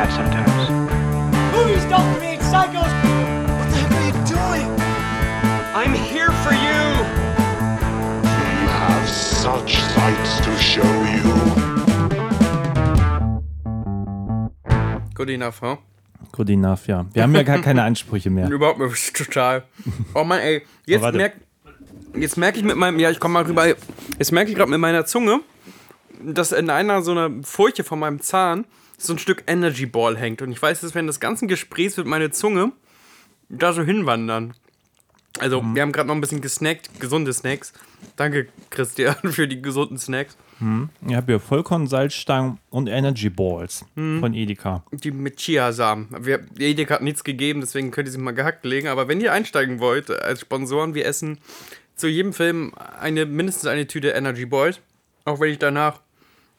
mad sometimes. Movies don't create psychos. What the heck are you doing? I'm here for you. We have such sights to show you. Good enough, huh? Good enough, ja. Wir haben ja gar keine Ansprüche mehr. Überhaupt nicht, total. Oh Mann, ey. Jetzt Oh, merke jetzt merk ich mit meinem, ja, ich komm mal rüber. Jetzt merke ich gerade mit meiner Zunge, dass in einer so einer Furche von meinem Zahn so ein Stück Energy Ball hängt. Und ich weiß, dass wenn das ganze Gespräch wird meine Zunge da so hinwandern. Also, Mhm. wir haben gerade noch ein bisschen gesnackt, gesunde Snacks. Danke, Christian, für die gesunden Snacks. Ich habe hier Vollkorn, Salzstangen und Energy Balls von Edeka. Die mit Chiasamen. Wir, Edeka hat nichts gegeben, deswegen könnt ihr sie mal gehackt legen. Aber wenn ihr einsteigen wollt als Sponsoren, wir essen zu jedem Film eine, mindestens eine Tüte Energy Boys. Auch wenn ich danach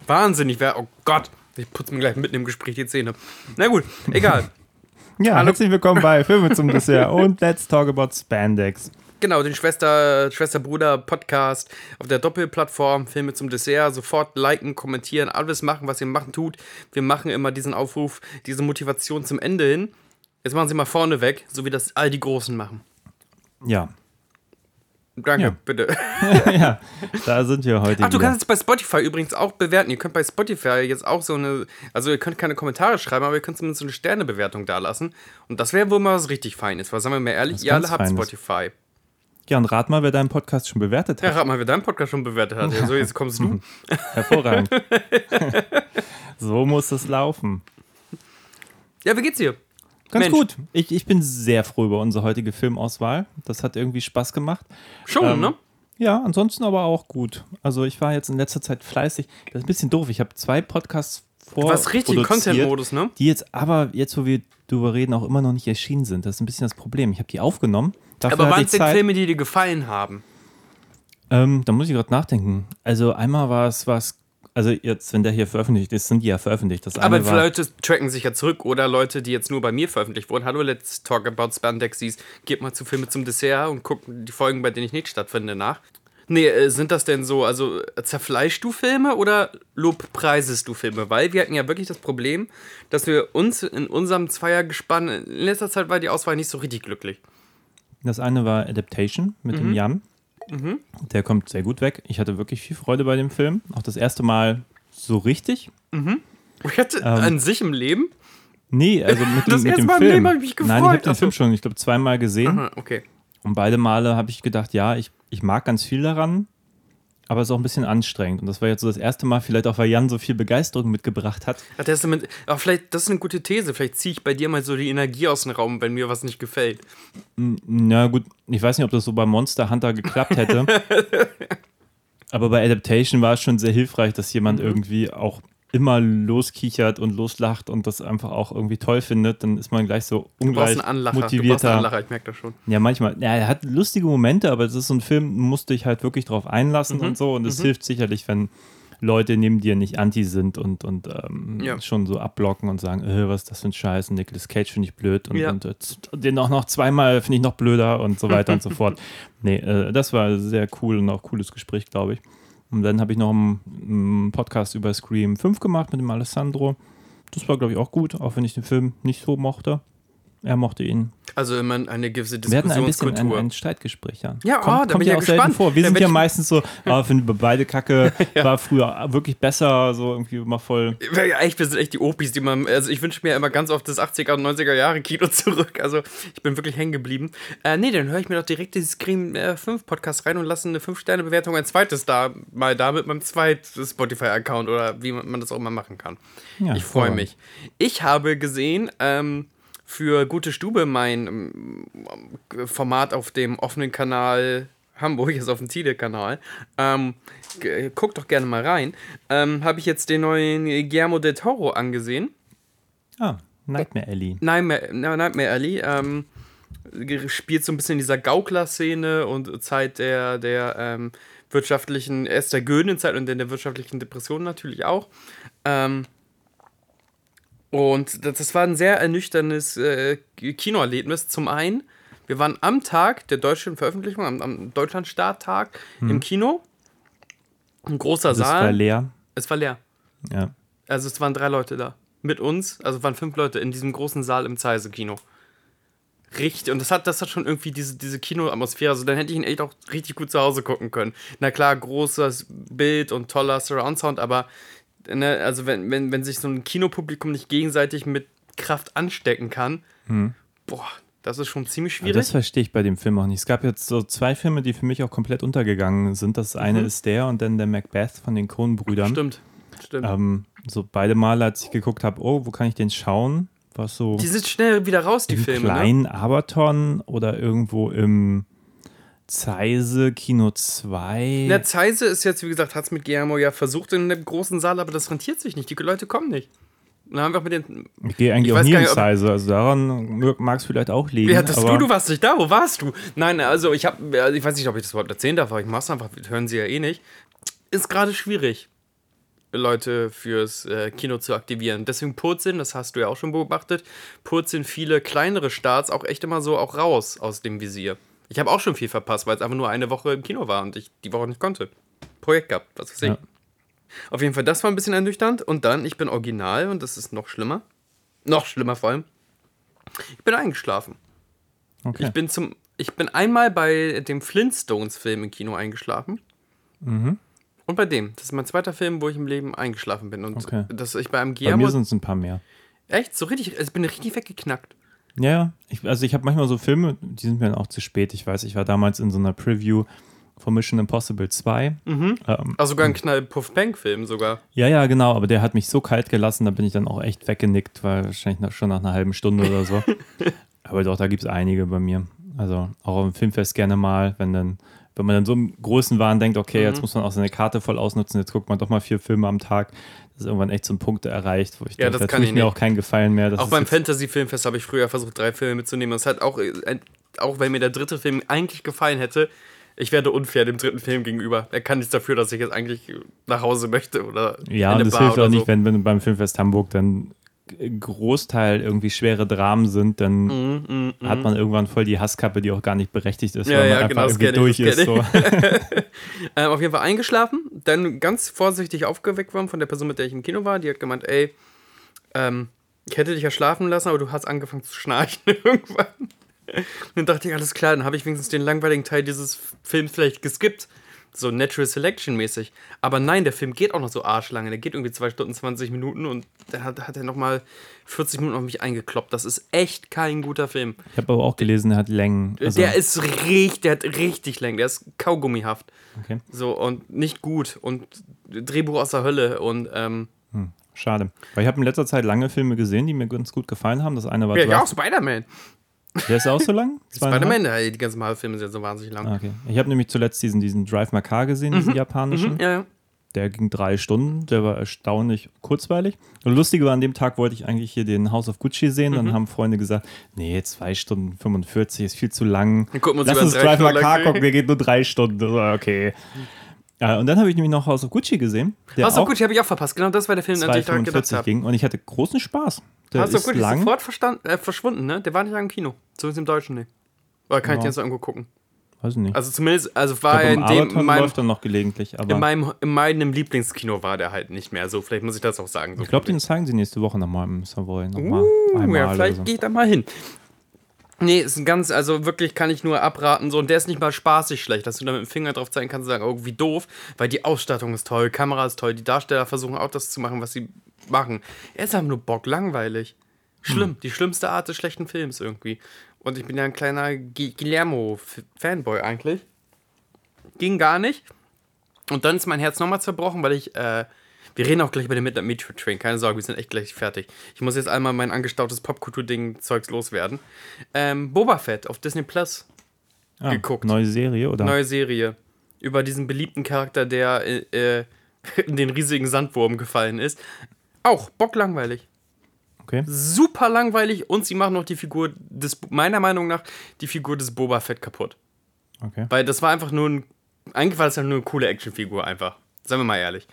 wahnsinnig wäre. Oh Gott, ich putze mir gleich mitten im Gespräch die Zähne. Na gut, egal. Ja, herzlich willkommen bei Filme zum Dessert und Let's Talk About Spandex. Genau, den Schwester, Schwester-Bruder-Podcast auf der Doppelplattform Filme zum Dessert. Sofort liken, kommentieren, alles machen, was ihr machen tut. Wir machen immer diesen Aufruf, diese Motivation zum Ende hin. Jetzt machen Sie mal vorne weg, so wie das all die Großen machen. Ja, Danke, Ja. bitte. ja, da sind wir heute Ach, du wieder. kannst es bei Spotify übrigens auch bewerten. Ihr könnt bei Spotify jetzt auch so eine, also ihr könnt keine Kommentare schreiben, aber ihr könnt zumindest so eine Sternebewertung da lassen. Und das wäre wohl mal was richtig Feines, weil sagen wir mal ehrlich, Was ihr alle habt. Spotify. Ja, und rat mal, wer deinen Podcast schon bewertet Ja, hat. rat mal, wer deinen Podcast schon bewertet hat. So, jetzt kommst du. Hervorragend. so muss es laufen. Ja, wie geht's dir? Ganz Mensch. gut. Ich, ich bin sehr froh über unsere heutige Filmauswahl. Das hat irgendwie Spaß gemacht. Schon, Ähm, ne? Ja, ansonsten aber auch gut. Also ich war jetzt in letzter Zeit fleißig. Das ist ein bisschen doof. Ich habe zwei Podcasts vor. Warst richtig Content-Modus, ne? Die jetzt aber, jetzt wo wir drüber reden, auch immer noch nicht erschienen sind. Das ist ein bisschen das Problem. Ich habe die aufgenommen. Aber waren es denn. Filme, die dir gefallen haben? Ähm, da muss ich gerade nachdenken. Also einmal war es was, also jetzt, wenn der hier veröffentlicht ist, sind die ja veröffentlicht. Das Aber war, Leute tracken sich ja zurück oder Leute, die jetzt nur bei mir veröffentlicht wurden. Hallo, let's talk about Spandexes. Geht mal zu Filme zum Dessert und guckt die Folgen, bei denen ich nicht stattfinde, nach. Nee, äh, sind das denn so, also äh, zerfleischst du Filme oder lobpreisest du Filme? Weil wir hatten ja wirklich das Problem, dass wir uns in unserem Zweiergespann, in letzter Zeit war die Auswahl nicht so richtig glücklich. das eine war Adaptation mit Mhm. dem Jan. Der kommt sehr gut weg. Ich hatte wirklich viel Freude bei dem Film. Auch das erste Mal so richtig. Ich hatte an sich im Leben. Nee, also mit, Das dem, mit dem Mal im Film. Leben hab ich mich Nein, ich gefreut. habe den. Film schon, ich glaube, zweimal gesehen. Aha, okay. Und beide Male habe ich gedacht, ja, ich, ich mag ganz viel daran, aber es ist auch ein bisschen anstrengend. Und das war jetzt so das erste Mal, vielleicht auch, weil Jan so viel Begeisterung mitgebracht hat. Ach, das ist damit, aber vielleicht, das ist eine gute These. Vielleicht ziehe ich bei dir mal so die Energie aus dem Raum, wenn mir was nicht gefällt. Na gut, ich weiß nicht, ob das so bei Monster Hunter geklappt hätte. aber bei Adaptation war es schon sehr hilfreich, dass jemand Mhm. irgendwie auch immer loskichert und loslacht und das einfach auch irgendwie toll findet, dann ist man gleich so Du ungleich Anlacher. Du einen motivierter. Anlacher, ich merke das schon. Ja, manchmal. Ja, er hat lustige Momente, aber es ist so ein Film, musst dich halt wirklich drauf einlassen Mhm. und so. Und es hilft sicherlich, wenn Leute neben dir nicht anti sind und, und ähm, Ja. schon so abblocken und sagen, äh, was ist das für ein Scheiß, und Nicolas Cage finde ich blöd und, Ja. und äh, den auch noch zweimal finde ich noch blöder und so weiter und so fort. Nee, äh, das war sehr cool und auch cooles Gespräch, glaube ich. Und dann habe ich noch einen, einen Podcast über Scream 5 gemacht mit dem Alessandro. Das war, glaube ich, auch gut, auch wenn ich den Film nicht so mochte. Er mochte ihn. Also immer eine gewisse Wir hatten ein bisschen ein, Diskussionskultur. ein Streitgespräch, ja. Ja, kommt, oh, da kommt bin ich ja ja auch selten gespannt. vor. Wir Da sind ja meistens so, ah, finden wir beide Kacke, war früher wirklich besser, so irgendwie immer voll. Ja, echt, wir sind echt die Opis, die man. Also ich wünsche mir immer ganz oft das 80er und 90er Jahre Kino zurück. Also ich bin wirklich hängen geblieben. Äh, nee, dann höre ich mir doch direkt dieses Scream äh, 5 Podcast rein und lasse eine 5-Sterne-Bewertung ein zweites da, mal da mit meinem zweiten Spotify-Account oder wie man, das auch immer machen kann. Ja, ich freue mich. Ich habe gesehen, ähm, für Gute Stube mein ähm, Format auf dem offenen Kanal Hamburg, ist auf dem Tide-Kanal. Ähm, guckt doch gerne mal rein. Ähm, habe ich jetzt den neuen Guillermo del Toro angesehen. Ah, Nightmare Alley. Nightmare, Nightmare Alley. Ähm, spielt so ein bisschen in dieser Gaukler-Szene und Zeit der, der ähm, wirtschaftlichen, erst der Göhnenzeit und dann der wirtschaftlichen Depression natürlich auch. Ähm, und das, war ein sehr ernüchterndes äh, Kinoerlebnis. Zum einen, wir waren am Tag der deutschen Veröffentlichung, am, am Deutschland-Starttag im Kino. Ein großer Saal. war leer. es war leer. Ja. Also es waren drei Leute da. mit uns, also waren fünf Leute in diesem großen Saal im Zeise-Kino. Richtig, und das hat, das hat schon irgendwie diese, diese Kinoatmosphäre. Also dann hätte ich ihn echt auch richtig gut zu Hause gucken können. Na klar, großes Bild und toller Surround-Sound, aber ne, also wenn, wenn, wenn sich so ein Kinopublikum nicht gegenseitig mit Kraft anstecken kann, boah, das ist schon ziemlich Aber schwierig. das verstehe ich bei dem Film auch nicht. Es gab jetzt so zwei Filme, die für mich auch komplett untergegangen sind. Das eine ist der und dann der Macbeth von den Coen-Brüdern. Mhm. Stimmt, stimmt. Ähm, so beide Male, als ich geguckt habe, oh, wo kann ich den schauen? War es so die sind schnell wieder raus, die Filme. Ne? kleinen Aberton oder irgendwo im Zeise Kino 2. Der Zeise ist jetzt, wie gesagt, hat es mit Guillermo ja versucht in einem großen Saal, aber das rentiert sich nicht. Die Leute kommen nicht. Und dann haben wir auch mit den. ich gehe eigentlich ich auch nie in Zeise, also daran mag es vielleicht auch liegen. Aber du? Du warst nicht da. Wo warst du? Nein, also ich habe, also ich weiß nicht, ob ich das überhaupt erzählen darf, aber ich mach's einfach. Hören Sie ja eh nicht. Ist gerade schwierig, Leute fürs äh, Kino zu aktivieren. Deswegen purzeln, das hast du ja auch schon beobachtet, purzeln viele kleinere Starts auch echt immer so auch raus aus dem Visier. Ich habe auch schon viel verpasst, weil es einfach nur eine Woche im Kino war und ich die Woche nicht konnte. Projekt gehabt, was weiß ich. Ja. Auf jeden Fall, das war ein bisschen ernüchternd. Und dann, ich bin original und das ist noch schlimmer. Noch schlimmer vor allem. Ich bin eingeschlafen. okay. Ich bin zum. Ich bin einmal bei dem Flintstones-Film im Kino eingeschlafen. Mhm. Und bei dem. Das ist mein zweiter Film, wo ich im Leben eingeschlafen bin. Und Okay. dass ich bei einem bei Guillermo. mir sind es ein paar mehr. echt, so richtig. Also ich bin richtig weggeknackt. Ja, ja. Ich, also ich habe manchmal so Filme, die sind mir dann auch zu spät. Ich weiß, ich war damals in so einer Preview von Mission Impossible 2. Ähm, Also sogar ein Knall-Puff-Bang-Film sogar. ja, ja, genau, aber der hat mich so kalt gelassen, da bin ich dann auch echt weggenickt, weil wahrscheinlich noch, schon nach einer halben Stunde oder so. aber doch, da gibt es einige bei mir. Also auch auf dem Filmfest gerne mal, wenn dann, wenn man dann so im großen Wahn denkt, okay, Mhm. jetzt muss man auch seine Karte voll ausnutzen, jetzt guckt man doch mal vier Filme am Tag. Ist irgendwann echt so ein Punkt erreicht, wo ich Ja, denke, das da kann ich mir nicht. auch keinen Gefallen mehr. Auch beim Fantasy-Filmfest habe ich früher versucht, drei Filme mitzunehmen. Das hat auch, äh, auch wenn mir der dritte Film eigentlich gefallen hätte, ich werde unfair dem dritten Film gegenüber. Er kann nichts dafür, dass ich jetzt eigentlich nach Hause möchte oder Ja, und das Bar hilft auch nicht, so. wenn, wenn beim Filmfest Hamburg dann Großteil irgendwie schwere Dramen sind, dann Mhm, hat man irgendwann voll die Hasskappe, die auch gar nicht berechtigt ist, Ja, weil man ja, einfach genau, irgendwie durch ich, ist. So. Ähm, auf jeden Fall eingeschlafen, dann ganz vorsichtig aufgeweckt worden von der Person, mit der ich im Kino war. Die hat gemeint, ey, ähm, ich hätte dich ja schlafen lassen, aber du hast angefangen zu schnarchen irgendwann. Und dann dachte ich, alles klar, dann habe ich wenigstens den langweiligen Teil dieses Films vielleicht geskippt. So Natural Selection mäßig. Aber nein, der Film geht auch noch so arschlange. Der geht irgendwie 2 Stunden 20 Minuten und dann hat, hat er nochmal 40 Minuten auf mich eingekloppt. Das ist echt kein guter Film. Ich habe aber auch gelesen, er hat Längen. Also, der ist richtig, der hat richtig lang, der ist kaugummihaft. okay. So, und nicht gut. Und Drehbuch aus der Hölle. Und, ähm, Schade. Weil ich habe in letzter Zeit lange Filme gesehen, die mir ganz gut gefallen haben. Das eine war ja, ja, auch Spider-Man. Der ist auch so lang? Spider-Man, die ganzen Marvel-Filme sind so wahnsinnig lang. Okay. Ich habe nämlich zuletzt diesen, diesen Drive My Car gesehen, diesen japanischen. Ja, ja. Der ging drei Stunden, der war erstaunlich kurzweilig. Und lustige war, an dem Tag wollte ich eigentlich hier den House of Gucci sehen. Mhm. Dann haben Freunde gesagt, nee, zwei Stunden 45 ist viel zu lang. Dann gucken wir uns Lass uns Drive lang- gucken, der geht nur drei Stunden. Okay. Ja, und dann habe ich nämlich noch House of Gucci gesehen, House of Gucci habe ich auch verpasst. Genau das war der Film, an den ich daran gedacht 2,45 habe. ging. Und ich hatte großen Spaß. Der House of ist Gucci ist sofort äh, verschwunden, ne? Der war nicht lang im Kino. Zumindest im Deutschen nicht. Oder kann ich Ja. den jetzt irgendwo gucken? Weiß ich nicht. Also zumindest, also ich war er in dem, in meinem, läuft er noch gelegentlich. Aber in meinem, in meinem Lieblingskino war der halt nicht mehr so. Vielleicht muss ich das auch sagen. So ich glaube, den zeigen sie nächste Woche nochmal im Savoy. Nochmal Uh, ja, vielleicht so. gehe ich da mal hin. Nee, ist ein ganz, also wirklich kann ich nur abraten. So, und der ist nicht mal spaßig schlecht, dass du da mit dem Finger drauf zeigen kannst und sagen, oh, wie doof, weil die Ausstattung ist toll, Kamera ist toll, die Darsteller versuchen auch das zu machen, was sie machen. Er ist einfach nur bock langweilig. Schlimm, die schlimmste Art des schlechten Films irgendwie. Und ich bin ja ein kleiner Gu- Guillermo-Fanboy eigentlich. Ging gar nicht. Und dann ist mein Herz nochmal zerbrochen, weil ich, äh, wir reden auch gleich über den Midnight Meteor Train, keine Sorge, wir sind echt gleich fertig. Ich muss jetzt einmal mein angestautes Popkultur-Ding-Zeugs loswerden. Ähm, Boba Fett auf Disney Plus, Ah, geguckt. Neue Serie oder? neue Serie. Über diesen beliebten Charakter, der äh, äh, in den riesigen Sandwurm gefallen ist. Auch bocklangweilig. Okay. Super langweilig und sie machen noch die Figur des, meiner Meinung nach, die Figur des Boba Fett kaputt. okay. Weil das war einfach nur ein. Eigentlich war das ja nur eine coole Actionfigur, einfach. Seien wir mal ehrlich.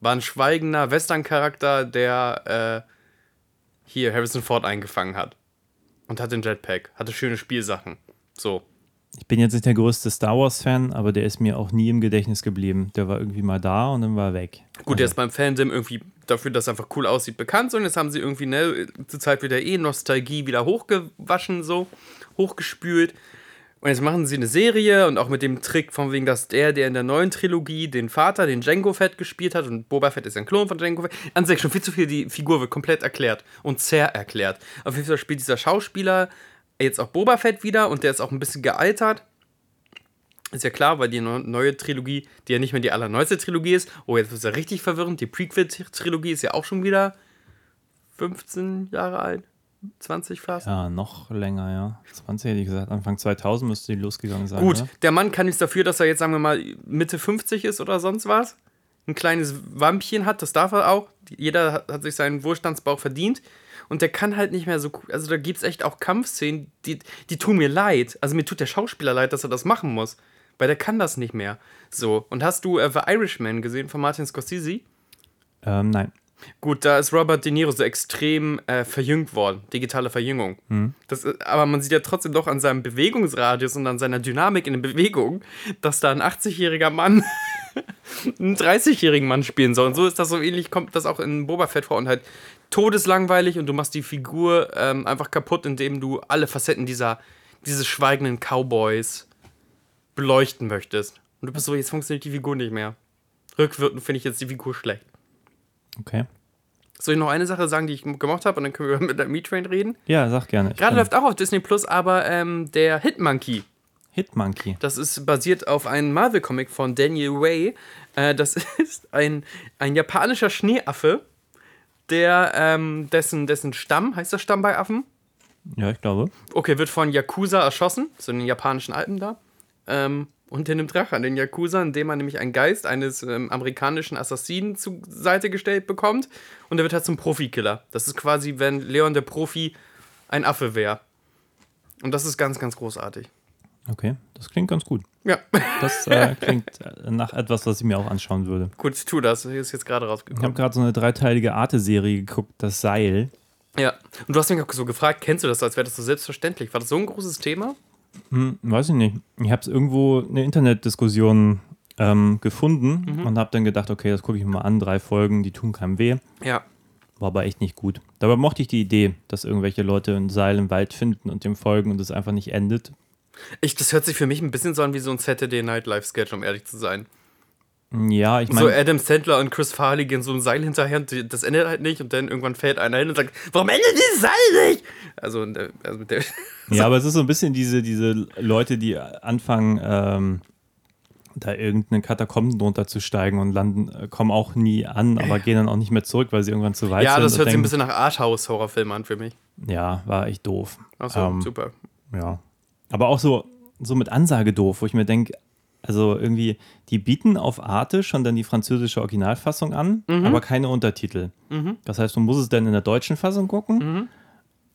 War ein schweigender Western-Charakter, der äh, hier Harrison Ford eingefangen hat. Und hatte einen Jetpack, hatte schöne Spielsachen. So. ich bin jetzt nicht der größte Star Wars-Fan, aber der ist mir auch nie im Gedächtnis geblieben. Der war irgendwie mal da und dann war er weg. Gut, der ist beim Fandom irgendwie dafür, dass er einfach cool aussieht, bekannt. Und jetzt haben sie irgendwie, ne, zur Zeit wieder eh Nostalgie wieder hochgewaschen, so, hochgespült. Und jetzt machen sie eine Serie und auch mit dem Trick von wegen, dass der, der in der neuen Trilogie den Vater, den Jango Fett gespielt hat und Boba Fett ist ein Klon von Jango Fett. An sich schon viel zu viel, die Figur wird komplett erklärt und zererklärt. Auf jeden Fall spielt dieser Schauspieler jetzt auch Boba Fett wieder und der ist auch ein bisschen gealtert. Ist ja klar, weil die neu- neue Trilogie, die ja nicht mehr die allerneueste Trilogie ist. Oh, jetzt ist ja richtig verwirrend. Die Prequel-Trilogie ist ja auch schon wieder 15 Jahre alt. 20 fast. Ja, noch länger, ja. 20 hätte ich gesagt. Anfang 2000 müsste die losgegangen sein. Gut, Oder? der Mann kann nichts dafür, dass er jetzt, sagen wir mal, Mitte 50 ist oder sonst was. Ein kleines Wampchen hat, das darf er auch. Jeder hat, hat sich seinen Wohlstandsbauch verdient. Und der kann halt nicht mehr so. Also da gibt es echt auch Kampfszenen, die, die tun mir leid. Also mir tut der Schauspieler leid, dass er das machen muss. Weil der kann das nicht mehr. So. Und hast du äh, The Irishman gesehen von Martin Scorsese? Ähm, nein. Gut, da ist Robert De Niro so extrem äh, verjüngt worden. Digitale Verjüngung. Das, ist- aber man sieht ja trotzdem doch an seinem Bewegungsradius und an seiner Dynamik in der Bewegung, dass da ein 80-jähriger Mann einen 30-jährigen Mann spielen soll. Und so ist das so ähnlich, kommt das auch in Boba Fett vor und halt todeslangweilig und du machst die Figur ähm, einfach kaputt, indem du alle Facetten dieser, dieses schweigenden Cowboys beleuchten möchtest. Und du bist so, jetzt funktioniert die Figur nicht mehr. Rückwirkend finde ich jetzt die Figur schlecht. Okay. Soll ich noch eine Sache sagen, die ich gemacht habe und dann können wir mit der Me-Train reden? Ja, sag gerne. Ich Gerade läuft auch auf Disney Plus, aber ähm, der Hitmonkey. Hitmonkey. Das ist basiert auf einem Marvel-Comic von Daniel Way. Äh, das ist ein, ein japanischer Schneeaffe, der ähm, dessen, dessen Stamm, heißt das Stamm bei Affen? Ja, ich glaube. Okay, wird von Yakuza erschossen, so in den japanischen Alpen da. Ähm, und der nimmt Rache an den Yakuza, indem man nämlich einen Geist eines ähm, amerikanischen Assassinen zur Seite gestellt bekommt. Und der wird halt zum Profikiller. Das ist quasi, wenn Leon der Profi ein Affe wäre. Und das ist ganz, ganz großartig. Okay, das klingt ganz gut. Ja, Das äh, klingt äh, nach etwas, was ich mir auch anschauen würde. gut, tu das. Hier ist jetzt gerade Ich habe rausgekommen. gerade so eine dreiteilige Arte-Serie geguckt, das Seil. Ja. Und du hast mich auch so gefragt, kennst du das, als wäre das so selbstverständlich? War das so ein großes Thema? Hm, weiß ich nicht. Ich habe es irgendwo eine Internetdiskussion ähm, gefunden und habe dann gedacht, okay, das gucke ich mir mal an. Drei Folgen, die tun keinem weh. Ja. War aber echt nicht gut. Dabei mochte ich die Idee, dass irgendwelche Leute ein Seil im Wald finden und dem folgen und es einfach nicht endet. Ich, das hört sich für mich ein bisschen so an wie so ein Saturday Night Live Sketch, um ehrlich zu sein. Ja, ich So meine, Adam Sandler und Chris Farley gehen so ein Seil hinterher und das endet halt nicht und dann irgendwann fällt einer hin und sagt, warum endet dieses Seil nicht? Also, also der, ja, aber es ist so ein bisschen diese, diese Leute, die anfangen, ähm, da irgendeine Katakomben drunter zu steigen und landen, äh, kommen auch nie an, aber gehen dann auch nicht mehr zurück, weil sie irgendwann zu weit ja, sind. das und hört sich ein bisschen nach Arthouse-Horrorfilm an für mich. Ja, war echt doof. Achso, Ähm, super. Ja. Aber auch so, so mit Ansage doof, wo ich mir denke, also irgendwie, die bieten auf Arte schon dann die französische Originalfassung an, aber keine Untertitel. Das heißt, du musst es dann in der deutschen Fassung gucken.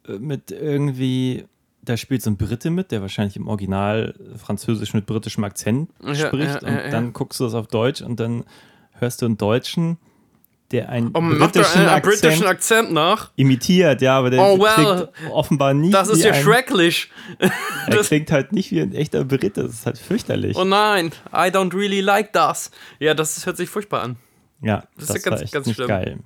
Äh, Mit irgendwie, da spielt so ein Brite mit, der wahrscheinlich im Original Französisch mit britischem Akzent Ja, spricht. ja, und ja, ja. dann guckst du das auf Deutsch und dann hörst du einen Deutschen, der einen Oh, britischen, einen, Akzent britischen Akzent nach. imitiert, ja, aber der Oh, well. klingt offenbar nicht Das ist wie ja ein, schrecklich. er klingt halt nicht wie ein echter Brite. Das ist halt fürchterlich. Oh nein, I don't really like das. Ja, das hört sich furchtbar an. ja, das das, ist ja ganz- ganz nicht schlimm. geil.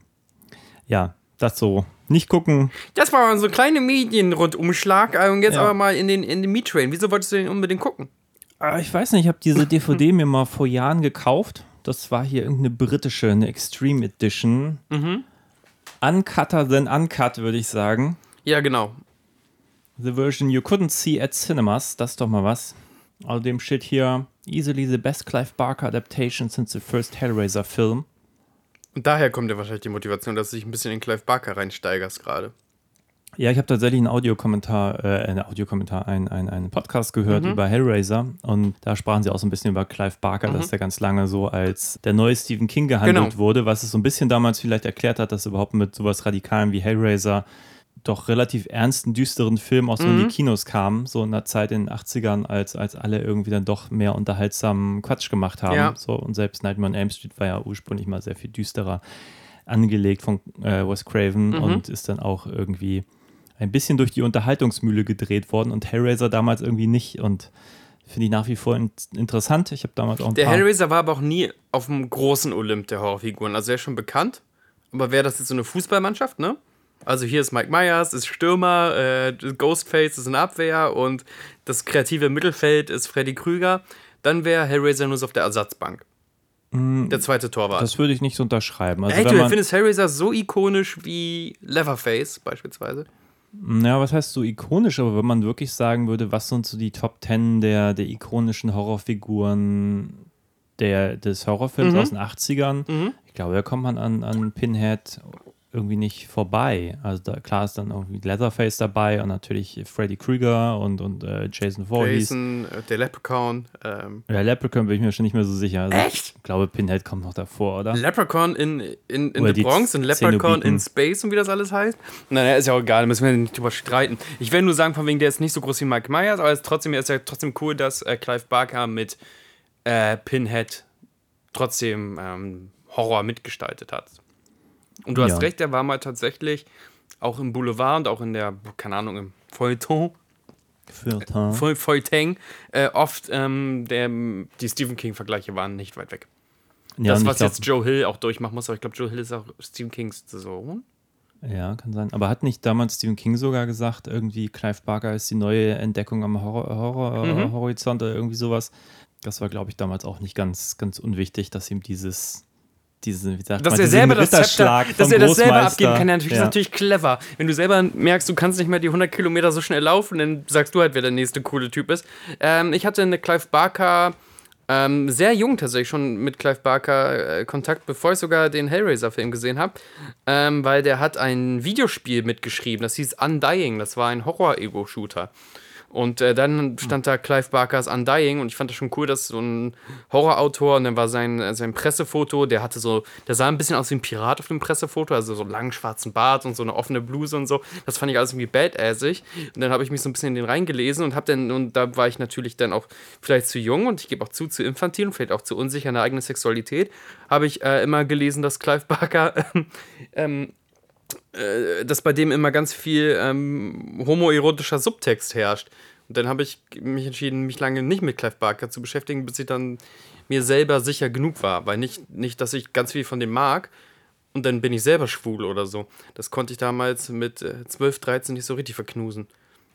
Ja, das so. Nicht gucken. Das war so ein kleiner Medienrundumschlag und jetzt Ja. aber mal in den, in den Me-Train. Wieso wolltest du den unbedingt gucken? Ah, Ich weiß nicht, ich habe diese DVD mir mal vor Jahren gekauft. Das war hier irgendeine britische, eine Extreme Edition. Mhm. Uncutter than uncut, würde ich sagen. Ja, genau. The version you couldn't see at cinemas. Das ist doch mal was. Außerdem steht hier easily the best Clive Barker adaptation since the first Hellraiser film. Und daher kommt ja wahrscheinlich die Motivation, dass du dich ein bisschen in Clive Barker reinsteigerst gerade. Ja, ich habe tatsächlich einen Audiokommentar, äh, einen Audiokommentar, einen, einen, einen Podcast gehört über Hellraiser und da sprachen sie auch so ein bisschen über Clive Barker, dass der ganz lange so als der neue Stephen King gehandelt Genau. wurde, was es so ein bisschen damals vielleicht erklärt hat, dass überhaupt mit sowas Radikalem wie Hellraiser doch relativ ernsten, düsteren Film auch so in die Kinos kam, so in der Zeit in den 80ern, als, als alle irgendwie dann doch mehr unterhaltsamen Quatsch gemacht haben. Ja. So, und selbst Nightmare on Elm Street war ja ursprünglich mal sehr viel düsterer angelegt von äh, Wes Craven und ist dann auch irgendwie ein bisschen durch die Unterhaltungsmühle gedreht worden und Hellraiser damals irgendwie nicht. Und Finde ich nach wie vor in interessant. Ich habe damals auch ein Der paar. Hellraiser war aber auch nie auf dem großen Olymp der Horrorfiguren. Also er ist schon bekannt. Aber wäre das jetzt so eine Fußballmannschaft, ne? Also hier ist Mike Myers, ist Stürmer, äh, Ghostface ist in Abwehr und das kreative Mittelfeld ist Freddy Krüger. Dann wäre Hellraiser nur so auf der Ersatzbank. der zweite Torwart. Mm, das würde ich nicht so unterschreiben. Also wenn du findest Hellraiser so ikonisch wie Leatherface beispielsweise? Ja, was heißt so ikonisch, aber wenn man wirklich sagen würde, was sind so die Top 10 der, der ikonischen Horrorfiguren der, des Horrorfilms Mhm. aus den 80ern, ich glaube, da kommt man an, an Pinhead irgendwie nicht vorbei. Also da, klar ist dann irgendwie Leatherface dabei und natürlich Freddy Krüger und, und äh, Jason Voorhees. Jason, äh, der Leprechaun. Ähm, Ja, Leprechaun bin ich mir schon nicht mehr so sicher. Also Echt? Ich glaube, Pinhead kommt noch davor, oder? Leprechaun in, in, in Oder The Bronx und Leprechaun Zenobiten. in Space und wie das alles heißt. Naja, ist ja auch egal, da müssen wir nicht drüber streiten. Ich will nur sagen, von wegen, der ist nicht so groß wie Mike Myers, aber es ist trotzdem, ist ja trotzdem cool, dass äh, Clive Barker mit äh, Pinhead trotzdem ähm, Horror mitgestaltet hat. Und du hast Ja. recht, der war mal tatsächlich auch im Boulevard und auch in der, keine Ahnung, im Feuilleton, Feuilleton. Feu- Feuilleton äh, oft ähm, der, die Stephen King-Vergleiche waren nicht weit weg. Ja, das, was glaub- jetzt Joe Hill auch durchmachen muss, aber ich glaube, Joe Hill ist auch Stephen Kings Sohn. Ja, kann sein. Aber hat nicht damals Stephen King sogar gesagt, irgendwie Clive Barker ist die neue Entdeckung am Horror, Horror, Mhm. Horizont oder irgendwie sowas? Das war, glaube ich, damals auch nicht ganz, ganz unwichtig, dass ihm dieses, diese, wie sagt Dass man, er diesen selber das Zepter, dass er das selber abgeben kann, natürlich, ja. ist natürlich clever. Wenn du selber merkst, du kannst nicht mehr die 100 Kilometer so schnell laufen, dann sagst du halt, wer der nächste coole Typ ist. Ähm, ich hatte eine Clive Barker, ähm, sehr jung tatsächlich schon mit Clive Barker äh, Kontakt, bevor ich sogar den Hellraiser-Film gesehen habe, ähm, weil der hat ein Videospiel mitgeschrieben, das hieß Undying, das war ein Horror-Ego-Shooter. Und äh, dann stand da Clive Barkers Undying und ich fand das schon cool, dass so ein Horrorautor und dann war sein, äh, sein Pressefoto, der hatte so, der sah ein bisschen aus wie ein Pirat auf dem Pressefoto, also so einen langen schwarzen Bart und so eine offene Bluse und so. Das fand ich alles irgendwie badassig. Und dann habe ich mich so ein bisschen in den reingelesen und habe dann, und da war ich natürlich dann auch vielleicht zu jung und ich gebe auch zu, zu infantil und vielleicht auch zu unsicher in der eigenen Sexualität, habe ich äh, immer gelesen, dass Clive Barker ähm, äh, dass bei dem immer ganz viel ähm, homoerotischer Subtext herrscht. Und dann habe ich mich entschieden, mich lange nicht mit Clive Barker zu beschäftigen, bis ich dann mir selber sicher genug war. Weil nicht, nicht dass ich ganz viel von dem mag und dann bin ich selber schwul oder so. Das konnte ich damals mit äh, 12, 13 nicht so richtig verknusen.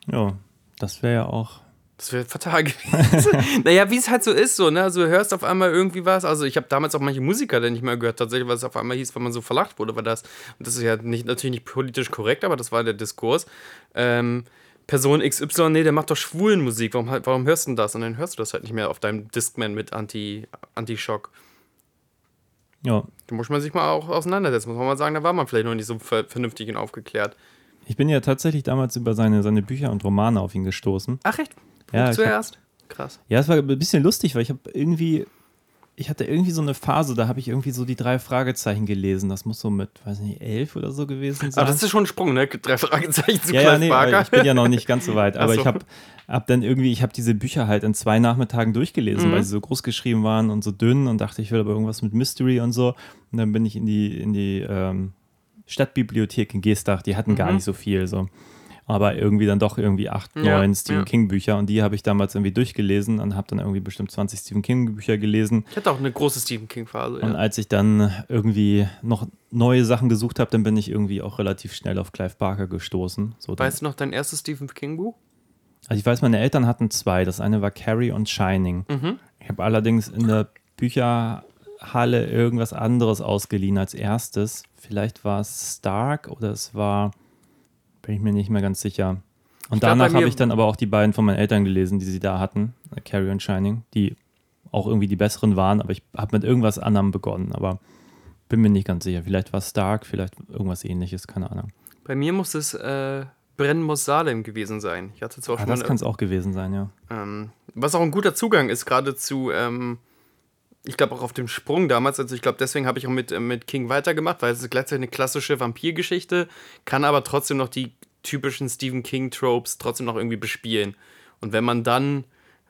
Ja, das wäre ja auch. Das wäre fatal gewesen. naja, wie es halt so ist, so, ne? Also du hörst auf einmal irgendwie was. Also ich habe damals auch manche Musiker dann nicht mehr gehört, tatsächlich, weil es auf einmal hieß, weil man so verlacht wurde, weil das, und das ist ja nicht, natürlich nicht politisch korrekt, aber das war der Diskurs. Ähm, Person XY, nee, der macht doch schwulen Musik, warum, halt- warum hörst du denn das? Und dann hörst du das halt nicht mehr auf deinem Discman mit Anti- Anti-Schock. Ja, da muss man sich mal auch auseinandersetzen. Muss man mal sagen, da war man vielleicht noch nicht so ver vernünftig und aufgeklärt. ich bin ja tatsächlich damals über seine, seine Bücher und Romane auf ihn gestoßen. Ach, echt? Ja, zuerst? Krass. Ja, es war ein bisschen lustig, weil ich habe irgendwie, ich hatte irgendwie so eine Phase, da habe ich irgendwie so die drei Fragezeichen gelesen. Das muss so mit, weiß nicht, elf oder so gewesen sein. Aber das ist schon ein Sprung, ne? Drei Fragezeichen zu ja, Clive ja, nee, Barker. ich bin ja noch nicht ganz so weit. Aber so. ich habe hab dann irgendwie, ich habe diese Bücher halt in zwei Nachmittagen durchgelesen, Mhm. weil sie so groß geschrieben waren und so dünn und dachte, ich will aber irgendwas mit Mystery und so. Und dann bin ich in die, in die ähm, Stadtbibliothek in Geestach, die hatten gar Mhm. nicht so viel so. Aber irgendwie dann doch irgendwie acht, Ja, neun Stephen ja. King Bücher und die habe ich damals irgendwie durchgelesen und habe dann irgendwie bestimmt 20 Stephen King Bücher gelesen. Ich hatte auch eine große Stephen King-Phase. Und Ja. als ich dann irgendwie noch neue Sachen gesucht habe, dann bin ich irgendwie auch relativ schnell auf Clive Barker gestoßen. So Weißt du noch dein erstes Stephen King-Buch? also ich weiß, meine Eltern hatten zwei. Das eine war Carrie und Shining. Mhm. Ich habe allerdings in der Bücherhalle irgendwas anderes ausgeliehen als erstes. Vielleicht war es Stark oder es war, bin ich mir nicht mehr ganz sicher. Und Ich danach habe ich dann aber auch die beiden von meinen Eltern gelesen, die sie da hatten, äh, Carrie und Shining, die auch irgendwie die besseren waren, aber ich habe mit irgendwas anderem begonnen, aber bin mir nicht ganz sicher. Vielleicht war es Stark, vielleicht irgendwas ähnliches, keine Ahnung. Bei mir muss es äh, Brennen muss Salem gewesen sein. Ich hatte zwar Ah, schon das kann es auch gewesen sein, ja. Ähm, was auch ein guter Zugang ist, gerade zu, ähm, ich glaube auch auf dem Sprung damals, also ich glaube, deswegen habe ich auch mit, äh, mit King weitergemacht, weil es ist gleichzeitig eine klassische Vampirgeschichte, kann aber trotzdem noch die typischen Stephen King-Tropes trotzdem noch irgendwie bespielen. Und wenn man dann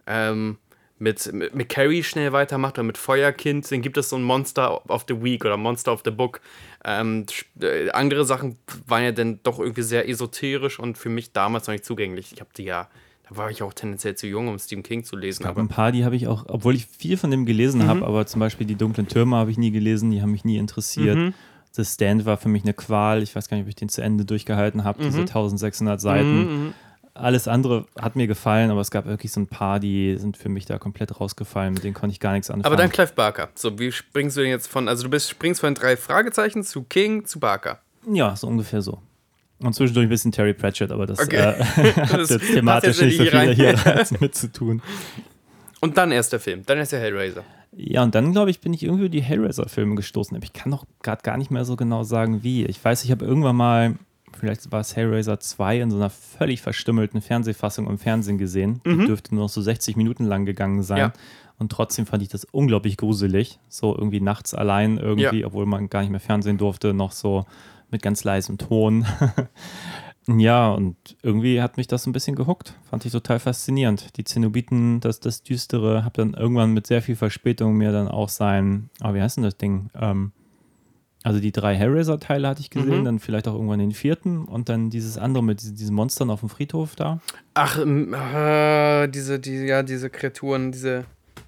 ähm, mit, mit, mit Carrie schnell weitermacht oder mit Feuerkind, dann gibt es so ein Monster of the Week oder Monster of the Book. Ähm, äh, andere Sachen waren ja dann doch irgendwie sehr esoterisch und für mich damals noch nicht zugänglich. Ich habe die ja Da war ich auch tendenziell zu jung, um Stephen King zu lesen. gab Aber ein paar, die habe ich auch, obwohl ich viel von dem gelesen Mhm. habe, aber zum Beispiel die dunklen Türme habe ich nie gelesen, die haben mich nie interessiert. Mhm. The Stand war für mich eine Qual. Ich weiß gar nicht, ob ich den zu Ende durchgehalten habe, diese Mhm. 1600 Seiten. Alles andere hat mir gefallen, aber es gab wirklich so ein paar, die sind für mich da komplett rausgefallen. Mit denen konnte ich gar nichts anfangen. Aber dann Clive Barker. So, wie springst du denn jetzt von, also du bist, springst von drei Fragezeichen zu King zu Barker. ja, so ungefähr so. Und zwischendurch ein bisschen Terry Pratchett, aber das Okay. äh, hat Das jetzt thematisch jetzt nicht so viel rein. hier mit zu tun. Und dann erst der Film, dann erst der Hellraiser. Ja, und dann, glaube ich, bin ich irgendwie über die Hellraiser-Filme gestoßen. Aber ich kann doch gerade gar nicht mehr so genau sagen, wie. Ich weiß, ich habe irgendwann mal, vielleicht war es Hellraiser 2 in so einer völlig verstümmelten Fernsehfassung im Fernsehen gesehen. Die dürfte nur noch so 60 Minuten lang gegangen sein. Ja. Und trotzdem fand ich das unglaublich gruselig. So irgendwie nachts allein irgendwie, Ja. obwohl man gar nicht mehr Fernsehen durfte, noch so mit ganz leisem Ton. Ja, und irgendwie hat mich das ein bisschen gehuckt. Fand ich total faszinierend. Die Zenobiten, das, das Düstere, habe dann irgendwann mit sehr viel Verspätung mir dann auch sein, oh, wie heißt denn das Ding? Ähm, also die drei Hellraiser-Teile hatte ich gesehen, Mhm. dann vielleicht auch irgendwann den vierten und dann dieses andere mit diesen, diesen Monstern auf dem Friedhof da. Ach, äh, diese, die, ja, diese Kreaturen, diese.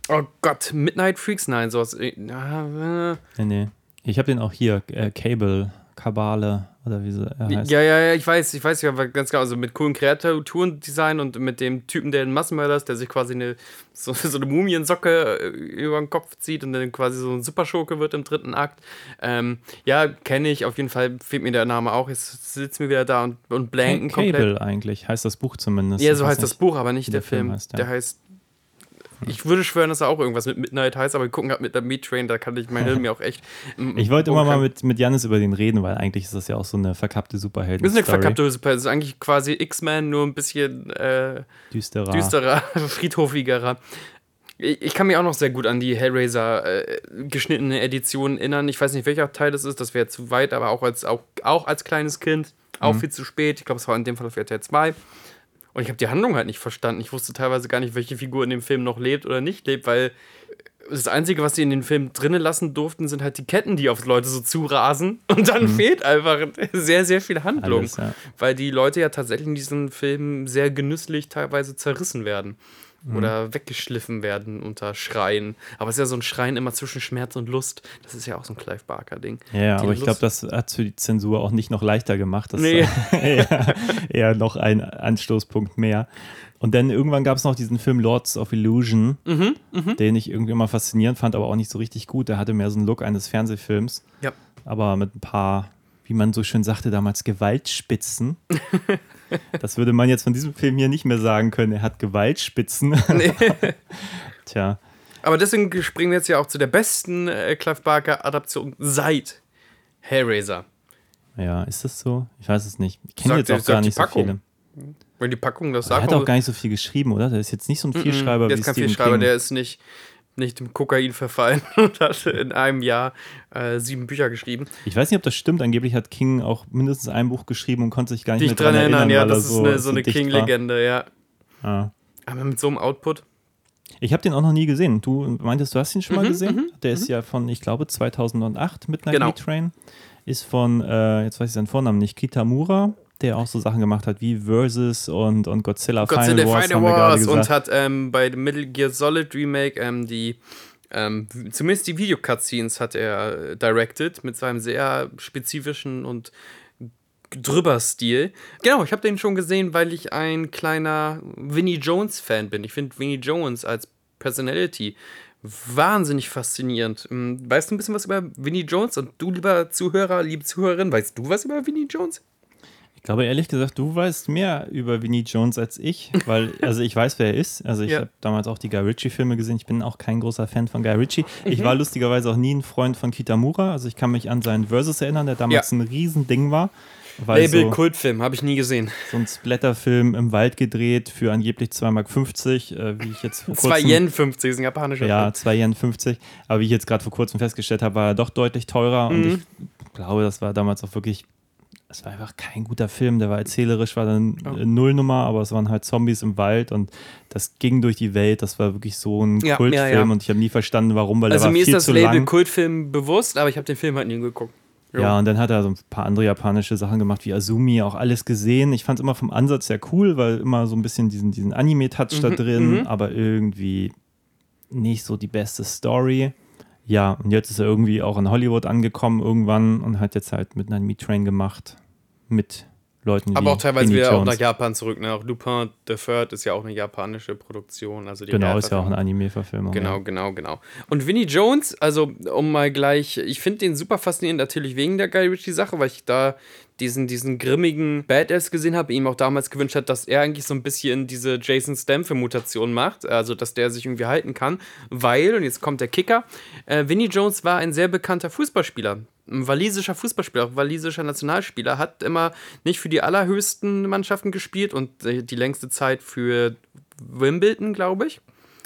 Oh Gott, Midnight Freaks, nein, sowas. äh, äh, Nee, nee. Ich habe den auch hier, äh, Cable, Kabale oder wie sie er heißt. ja, ja, ja, ich weiß, ich weiß ja aber ganz genau, also mit coolen Kreaturendesign und mit dem Typen, der ein Massenmörder ist, der sich quasi eine, so, so eine Mumiensocke äh, über den Kopf zieht und dann quasi so ein Superschurke wird im dritten Akt. Ähm, ja, kenne ich, auf jeden Fall fehlt mir der Name auch. Jetzt sitzt mir wieder da und, und blanken Ca- komplett. Cable eigentlich, heißt das Buch zumindest. Ja, Ich so heißt das. Buch, aber nicht der, der Film Film. heißt, ja. Der heißt. Ich würde schwören, dass er auch irgendwas mit Midnight heißt, aber wir gucken gerade mit der Meat Train, da kann ich mein Hirn mir auch echt. Ich wollte immer mal mit, mit Janis über den reden, weil eigentlich ist das ja auch so eine verkappte Superhelden. Das ist eine verkappte Super. Das ist eigentlich quasi X-Men, nur ein bisschen äh, düsterer. düsterer, friedhofigerer. Ich, ich kann mich auch noch sehr gut an die Hellraiser äh, geschnittene Edition erinnern. Ich weiß nicht, welcher Teil das ist, das wäre zu weit, aber auch als, auch, auch als kleines Kind, auch Mhm. viel zu spät. Ich glaube, es war in dem Fall auf RTL 2. Und ich habe die Handlung halt nicht verstanden. Ich wusste teilweise gar nicht, welche Figur in dem Film noch lebt oder nicht lebt, weil das Einzige, was sie in den Film drinnen lassen durften, sind halt die Ketten, die auf Leute so zurasen. Und dann fehlt einfach sehr, sehr viel Handlung. Mhm. Alles, ja. Weil die Leute ja tatsächlich in diesen Filmen sehr genüsslich teilweise zerrissen werden. Mhm. Oder weggeschliffen werden unter Schreien. Aber es ist ja so ein Schreien immer zwischen Schmerz und Lust. Das ist ja auch so ein Clive Barker-Ding. Ja, Die aber ich glaube, das hat für die Zensur auch nicht noch leichter gemacht. Das Nee. ist eher, eher noch ein Anstoßpunkt mehr. Und dann irgendwann gab es noch diesen Film Lords of Illusion, Mhm, den ich irgendwie immer faszinierend fand, aber auch nicht so richtig gut. Der hatte mehr so einen Look eines Fernsehfilms, Ja. aber mit ein paar, wie man so schön sagte damals, Gewaltspitzen. das würde man jetzt von diesem Film hier nicht mehr sagen können. Er hat Gewaltspitzen. Tja. Aber deswegen springen wir jetzt ja auch zu der besten äh, Clive Barker-Adaption seit Hellraiser. Ja, ist das so? Ich weiß es nicht. Ich kenne jetzt auch gar nicht so viele. Wenn die Packung das Er sagt. hat auch gar nicht so viel geschrieben, oder? Der ist jetzt nicht so ein Vielschreiber der wie ist kein Stephen Vielschreiber, King. der ist nicht, nicht im Kokain verfallen und hat in einem Jahr äh, sieben Bücher geschrieben. Ich weiß nicht, ob das stimmt. Angeblich hat King auch mindestens ein Buch geschrieben und konnte sich gar nicht Dich mehr dran erinnern, ja, weil er das ist eine, so eine dicht war. King-Legende, ja. Ja. Aber mit so einem Output. Ich habe den auch noch nie gesehen. Du meintest, du hast ihn schon Mhm, mal gesehen? Der ist ja von, ich glaube, 2008, Midnight Genau. Train. Ist von, äh, jetzt weiß ich seinen Vornamen nicht, Kitamura, der auch so Sachen gemacht hat wie Versus und, und Godzilla, Godzilla Final Wars, Final Wars und hat ähm, bei dem Metal Gear Solid Remake ähm, die, ähm, zumindest die Video-Cutscenes hat er äh, directed mit seinem sehr spezifischen und drüber Stil. Genau, ich habe den schon gesehen, weil ich ein kleiner Vinnie Jones Fan bin. Ich finde Vinnie Jones als Personality wahnsinnig faszinierend. Ähm, Weißt du ein bisschen was über Vinnie Jones? Und du, lieber Zuhörer, liebe Zuhörerin, weißt du was über Vinnie Jones? Ich glaube ehrlich gesagt, du weißt mehr über Vinnie Jones als ich, weil, also ich weiß, wer er ist. Also ich Ja. habe damals auch die Guy Ritchie-Filme gesehen. Ich bin auch kein großer Fan von Guy Ritchie. Mhm. Ich war lustigerweise auch nie ein Freund von Kitamura. Also ich kann mich an seinen Versus erinnern, der damals Ja. ein Riesending war. Label so, Kultfilm, habe ich nie gesehen. so ein Splatterfilm im Wald gedreht für angeblich 2,50 Mark, äh, wie ich jetzt vor 2 kurzem... Yen 50 ist ein japanischer Ja, Film. 2 Yen 50. Aber wie ich jetzt gerade vor kurzem festgestellt habe, war er doch deutlich teurer. Und Mhm. ich glaube, das war damals auch wirklich. Es war einfach kein guter Film. Der war erzählerisch, war dann äh, Nullnummer, aber es waren halt Zombies im Wald und das ging durch die Welt. Das war wirklich so ein Ja, Kultfilm ja, ja. und ich habe nie verstanden, warum, weil Also der war mir ist viel das zu Label lang. Kultfilm bewusst, aber ich habe den Film halt nie geguckt. Ja, und dann hat er so ein paar andere japanische Sachen gemacht, wie Azumi, auch alles gesehen. Ich fand es immer vom Ansatz sehr cool, weil immer so ein bisschen diesen, diesen Anime-Touch da drin, aber irgendwie nicht so die beste Story. Ja, und jetzt ist er irgendwie auch in Hollywood angekommen irgendwann und hat jetzt halt mit einem Meat Train gemacht. Mit Leuten Aber auch teilweise wieder auch nach Japan zurück. Ne? Auch Lupin the Third ist ja auch eine japanische Produktion. Also die Genau, ist ja auch eine. Anime-Verfilmung. Genau, ja. genau, genau. Und Vinnie Jones, also um mal gleich, ich finde den super faszinierend, natürlich wegen der Guy Ritchie-Sache, weil ich da diesen, diesen grimmigen Badass gesehen habe, ihm auch damals gewünscht hat, dass er eigentlich so ein bisschen diese Jason Statham-Mutation macht, also dass der sich irgendwie halten kann, weil, und jetzt kommt der Kicker, äh, Vinnie Jones war ein sehr bekannter Fußballspieler. Ein walisischer Fußballspieler, auch walisischer Nationalspieler, hat immer nicht für die allerhöchsten Mannschaften gespielt und äh, die längste Zeit für Wimbledon, glaube ich.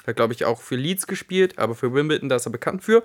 Hat, glaube ich, auch für Leeds gespielt, aber für Wimbledon, da ist er bekannt für.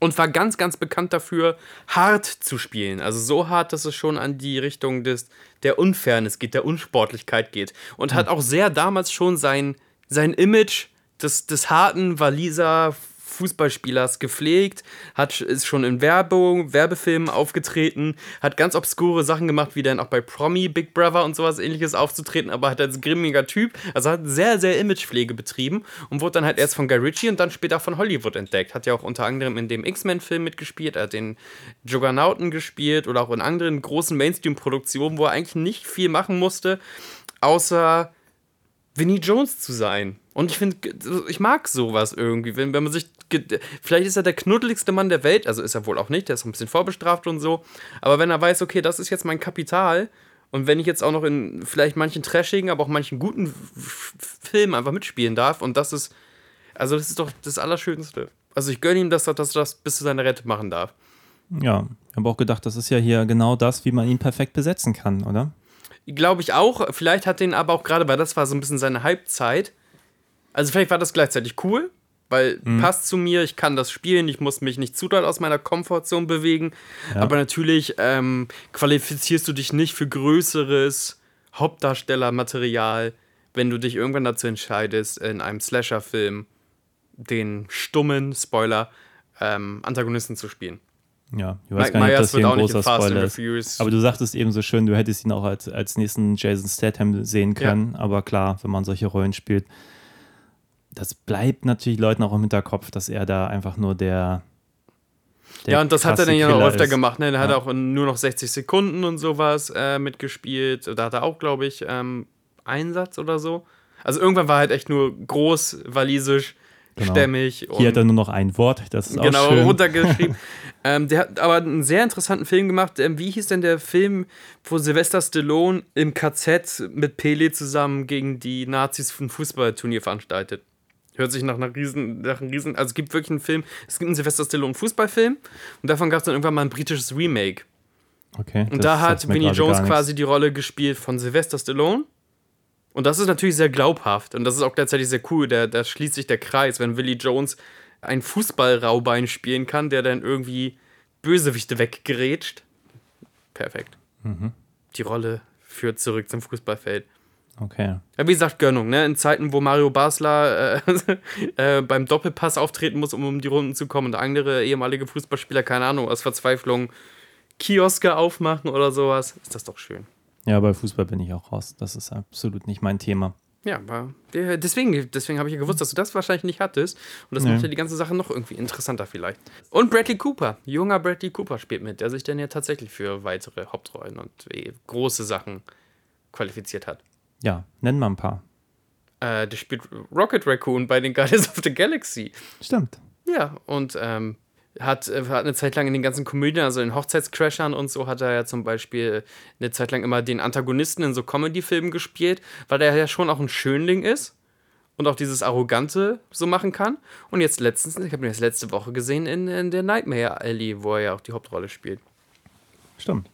Und war ganz, ganz bekannt dafür, hart zu spielen. Also so hart, dass es schon an die Richtung des, der Unfairness geht, der Unsportlichkeit geht. Und hat auch sehr damals schon sein, sein Image des, des harten Waliser Fußballspielers gepflegt, hat, ist schon in Werbung, Werbefilmen aufgetreten, hat ganz obskure Sachen gemacht, wie dann auch bei Promi, Big Brother und sowas ähnliches aufzutreten, aber hat als grimmiger Typ, also hat sehr, sehr Imagepflege betrieben und wurde dann halt erst von Guy Ritchie und dann später von Hollywood entdeckt. Hat ja auch unter anderem in dem X-Men-Film mitgespielt, hat den Juggernauten gespielt oder auch in anderen großen Mainstream-Produktionen, wo er eigentlich nicht viel machen musste, außer Vinnie Jones zu sein. Und ich finde, ich mag sowas irgendwie, wenn, wenn man sich. Vielleicht ist er der knuddeligste Mann der Welt, also ist er wohl auch nicht, der ist ein bisschen vorbestraft und so. Aber wenn er weiß, okay, das ist jetzt mein Kapital und wenn ich jetzt auch noch in vielleicht manchen trashigen, aber auch manchen guten Filmen einfach mitspielen darf und das ist. Also, das ist doch das Allerschönste. Also, ich gönne ihm, dass er, dass er das bis zu seiner Rente machen darf. Ja, ich habe auch gedacht, das ist ja hier genau das, wie man ihn perfekt besetzen kann, oder? Glaube ich auch. Vielleicht hat den aber auch gerade, weil das war so ein bisschen seine Halbzeit. Also vielleicht war das gleichzeitig cool, weil passt zu mir, ich kann das spielen, ich muss mich nicht zu doll aus meiner Komfortzone bewegen. Aber natürlich ähm, qualifizierst du dich nicht für größeres Hauptdarstellermaterial, wenn du dich irgendwann dazu entscheidest, in einem Slasher-Film den stummen, Spoiler, ähm, Antagonisten zu spielen. Ja, ich weiß Mike gar nicht, ob das hier ein großer Spoiler ist. Aber du sagtest eben so schön, du hättest ihn auch als, als nächsten Jason Statham sehen können. Aber klar, wenn man solche Rollen spielt, das bleibt natürlich Leuten auch im Hinterkopf, dass er da einfach nur der. der Ja, und das hat er dann ja noch öfter ist. gemacht. Ne? Hat Ja. auch in nur noch 60 Sekunden und sowas äh, mitgespielt. Da hat er auch, glaube ich, ähm, Einsatz oder so. Also irgendwann war er halt echt nur groß, walisisch, Genau. stämmig. Hier hat er nur noch ein Wort, das ist genau auch schön. runtergeschrieben. ähm, der hat aber einen sehr interessanten Film gemacht. Ähm, wie hieß denn der Film, wo Sylvester Stallone im KZ mit Pele zusammen gegen die Nazis ein Fußballturnier veranstaltet? Hört sich nach einer riesen, nach einem riesen, also es gibt wirklich einen Film, es gibt einen Sylvester Stallone Fußballfilm und davon gab es dann irgendwann mal ein britisches Remake. Okay, Und da hat Vinnie Jones quasi die Rolle gespielt von Sylvester Stallone. Und das ist natürlich sehr glaubhaft. Und das ist auch gleichzeitig sehr cool. Da, da schließt sich der Kreis, wenn Willie Jones ein Fußballraubein spielen kann, der dann irgendwie Bösewichte weggerätscht. Perfekt. Mhm. Die Rolle führt zurück zum Fußballfeld. Okay. Ja, wie gesagt, Gönnung, ne? In Zeiten, wo Mario Basler äh, äh, beim Doppelpass auftreten muss, um um die Runden zu kommen und andere ehemalige Fußballspieler, keine Ahnung, aus Verzweiflung Kioske aufmachen oder sowas, ist das doch schön. Ja, bei Fußball bin ich auch raus. Das ist absolut nicht mein Thema. Ja, aber deswegen, deswegen habe ich ja gewusst, dass du das wahrscheinlich nicht hattest. Und das Nee. macht ja die ganze Sache noch irgendwie interessanter vielleicht. Und Bradley Cooper, junger Bradley Cooper spielt mit, der sich dann ja tatsächlich für weitere Hauptrollen und eh große Sachen qualifiziert hat. Ja, nenn mal ein paar. Äh, der spielt Rocket Raccoon bei den Guardians of the Galaxy. Stimmt. Ja, und ähm, hat, äh, hat eine Zeit lang in den ganzen Komödien, also in Hochzeitscrashern und so, hat er ja zum Beispiel eine Zeit lang immer den Antagonisten in so Comedy-Filmen gespielt, weil er ja schon auch ein Schönling ist und auch dieses Arrogante so machen kann. Und jetzt letztens, ich habe ihn jetzt letzte Woche gesehen in, in der Nightmare Alley, wo er ja auch die Hauptrolle spielt. Stimmt.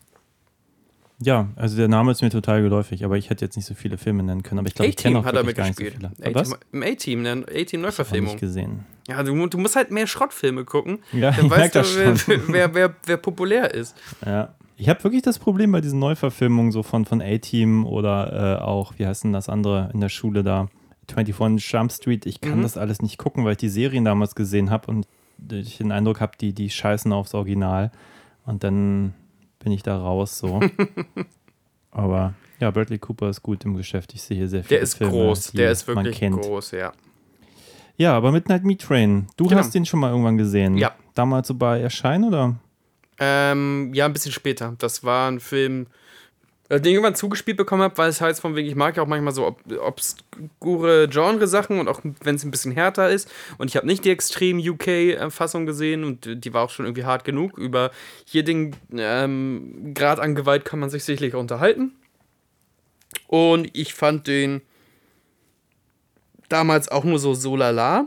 Ja, also der Name ist mir total geläufig, aber ich hätte jetzt nicht so viele Filme nennen können. Aber ich glaube, ich kenne auch hat er so mitgespielt. A-Team- Im A-Team, eine A-Team ich Neuverfilmung. nicht gesehen. Ja, du, du musst halt mehr Schrottfilme gucken. Ja, dann ich weißt du, das wer, schon. wer, wer, wer populär ist. Ja. Ich habe wirklich das Problem bei diesen Neuverfilmungen so von, von A-Team oder äh, auch, wie heißt denn das andere in der Schule da? 24 Jump Street. Ich kann Mhm. das alles nicht gucken, weil ich die Serien damals gesehen habe und ich den Eindruck habe, die, die scheißen aufs Original. Und dann bin ich da raus so. Aber ja, Bradley Cooper ist gut im Geschäft. Ich sehe hier sehr viele Der ist Filme, groß, der ist wirklich groß, ja. Ja, aber Midnight Meat Train. Du Genau. hast den schon mal irgendwann gesehen. Ja. Damals so bei Erscheinen oder? Ähm, ja, ein bisschen später. Das war ein Film, den ich irgendwann zugespielt bekommen habe, weil es heißt von wegen, ich mag ja auch manchmal so ob, obskure Genre-Sachen und auch wenn es ein bisschen härter ist. Und ich habe nicht die extrem UK-Fassung gesehen und die war auch schon irgendwie hart genug. Über hier den ähm, Grad an Gewalt kann man sich sicherlich unterhalten. Und ich fand den damals auch nur so so lala.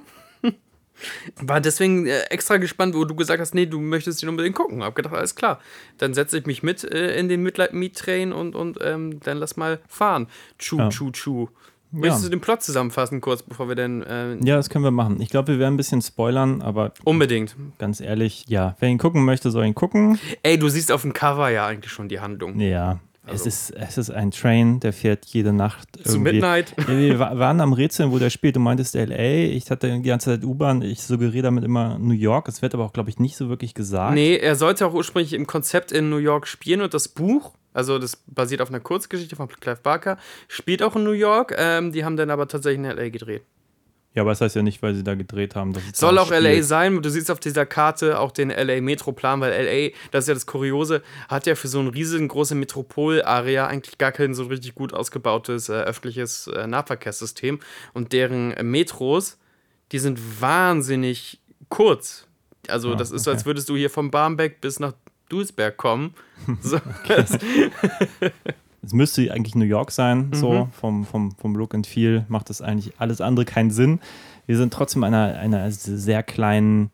War deswegen äh, extra gespannt, wo du gesagt hast, nee, du möchtest ihn unbedingt gucken. Hab gedacht, alles klar. Dann setze ich mich mit äh, in den Midnight Meat Train und, und ähm, dann lass mal fahren. Chu, Ja. chu, chu. Möchtest du den Plot zusammenfassen, kurz bevor wir dann. Äh, Ja, das können wir machen. Ich glaube, wir werden ein bisschen spoilern, aber Unbedingt. ganz ehrlich, ja, wer ihn gucken möchte, soll ihn gucken. Ey, du siehst auf dem Cover ja eigentlich schon die Handlung. Ja, es, Also- ist, es ist ein Train, der fährt jede Nacht Zu. Midnight. Wir wa- waren am Rätseln, wo der spielt. Du meintest LA. Ich hatte die ganze Zeit U-Bahn. Ich suggeriere damit immer New York. Es wird aber auch, glaube ich, nicht so wirklich gesagt. Nee, er sollte auch ursprünglich im Konzept in New York spielen und das Buch, also das basiert auf einer Kurzgeschichte von Clive Barker, spielt auch in New York. Ähm, die haben dann aber tatsächlich in LA gedreht. Ja, aber das heißt ja nicht, weil sie da gedreht haben. Soll auch LA sein. Du siehst auf dieser Karte auch den LA Metroplan, weil LA, das ist ja das Kuriose, hat ja für so ein riesengroße Metropolarea eigentlich gar kein so richtig gut ausgebautes äh, öffentliches äh, Nahverkehrssystem. Und deren äh, Metros, die sind wahnsinnig kurz. Also, Ah, das ist so, okay. als würdest du hier vom Barmbek bis nach Duisberg kommen. So, das, Es müsste eigentlich New York sein, Mhm. so vom, vom, vom Look and Feel macht das eigentlich alles andere keinen Sinn. Wir sind trotzdem in einer, einer sehr kleinen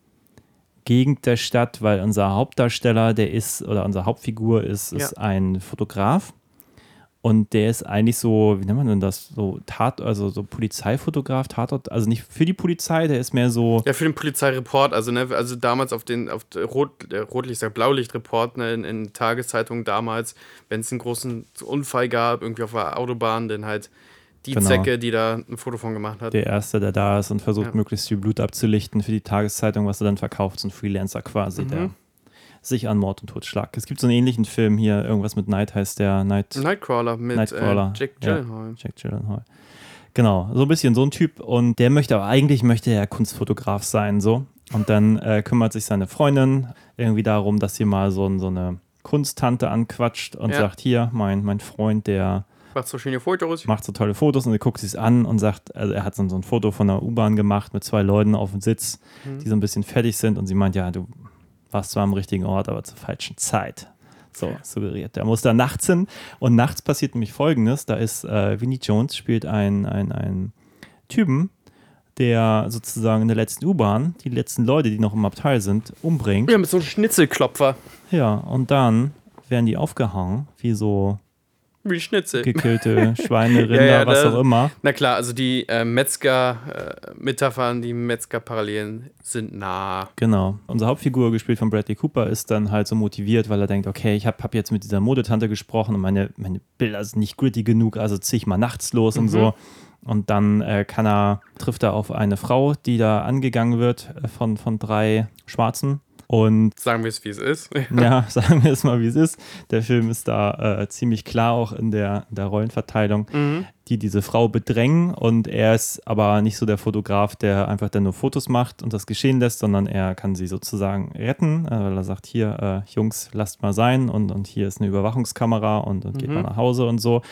Gegend der Stadt, weil unser Hauptdarsteller, der ist, oder unsere Hauptfigur ist, ist Ja. ein Fotograf. Und der ist eigentlich so, wie nennt man denn das? So Tat, also so Polizeifotograf, Tatort, also nicht für die Polizei, der ist mehr so, ja, für den Polizeireport, also, ne, also damals auf den auf der Rot, Rotlicht, sag Blaulichtreport ne, in, in Tageszeitungen damals, wenn es einen großen Unfall gab, irgendwie auf der Autobahn, dann halt die Genau. Zecke, die da ein Foto von gemacht hat. der Erste, der da ist und versucht, Ja. möglichst viel Blut abzulichten für die Tageszeitung, was er dann verkauft, so ein Freelancer quasi, der Mhm. Sich an Mord und Totschlag. Es gibt so einen ähnlichen Film hier, irgendwas mit Night heißt der, Night, Nightcrawler mit Nightcrawler. Äh, Jack ja, Gyllenhaal. Jack Gyllenhaal. Genau, so ein bisschen so ein Typ und der möchte aber eigentlich möchte er Kunstfotograf sein, so. Und dann äh, kümmert sich seine Freundin irgendwie darum, dass sie mal so, so eine Kunsttante anquatscht und Ja. sagt, hier, mein, mein Freund, der Macht so schöne Fotos. macht so tolle Fotos und sie guckt sich an und sagt, also er hat so, ein Foto von der U-Bahn gemacht mit zwei Leuten auf dem Sitz, Mhm. die so ein bisschen fertig sind und sie meint, ja, du warst zwar am richtigen Ort, aber zur falschen Zeit. So suggeriert. Der muss da nachts hin und nachts passiert nämlich folgendes: Da ist äh, Vinnie Jones, spielt ein, ein, ein Typen, der sozusagen in der letzten U-Bahn die letzten Leute, die noch im Abteil sind, umbringt. Ja, mit so einem Schnitzelklopfer. Ja, und dann werden die aufgehangen, wie so Wie Schnitzel. gekillte Schweine, Rinder, Ja, ja, was da- auch immer. Na klar, also die äh, Metzger-Metaphern, die Metzger-Parallelen sind nah. Genau. Unsere Hauptfigur, gespielt von Bradley Cooper, ist dann halt so motiviert, weil er denkt, okay, ich habe hab jetzt mit dieser Modetante gesprochen und meine, meine Bilder sind nicht gritty genug, also ziehe ich mal nachts los und so. Und dann äh, kann er, trifft er auf eine Frau, die da angegangen wird äh, von, von drei Schwarzen. Und Sagen wir es, wie es ist. ja, sagen wir es mal, wie es ist. Der Film ist da äh, ziemlich klar auch in der, in der Rollenverteilung, die diese Frau bedrängen. Und er ist aber nicht so der Fotograf, der einfach dann nur Fotos macht und das geschehen lässt, sondern er kann sie sozusagen retten, äh, weil er sagt: Hier, äh, Jungs, lasst mal sein. Und, und hier ist eine Überwachungskamera und, und geht mal nach Hause und so.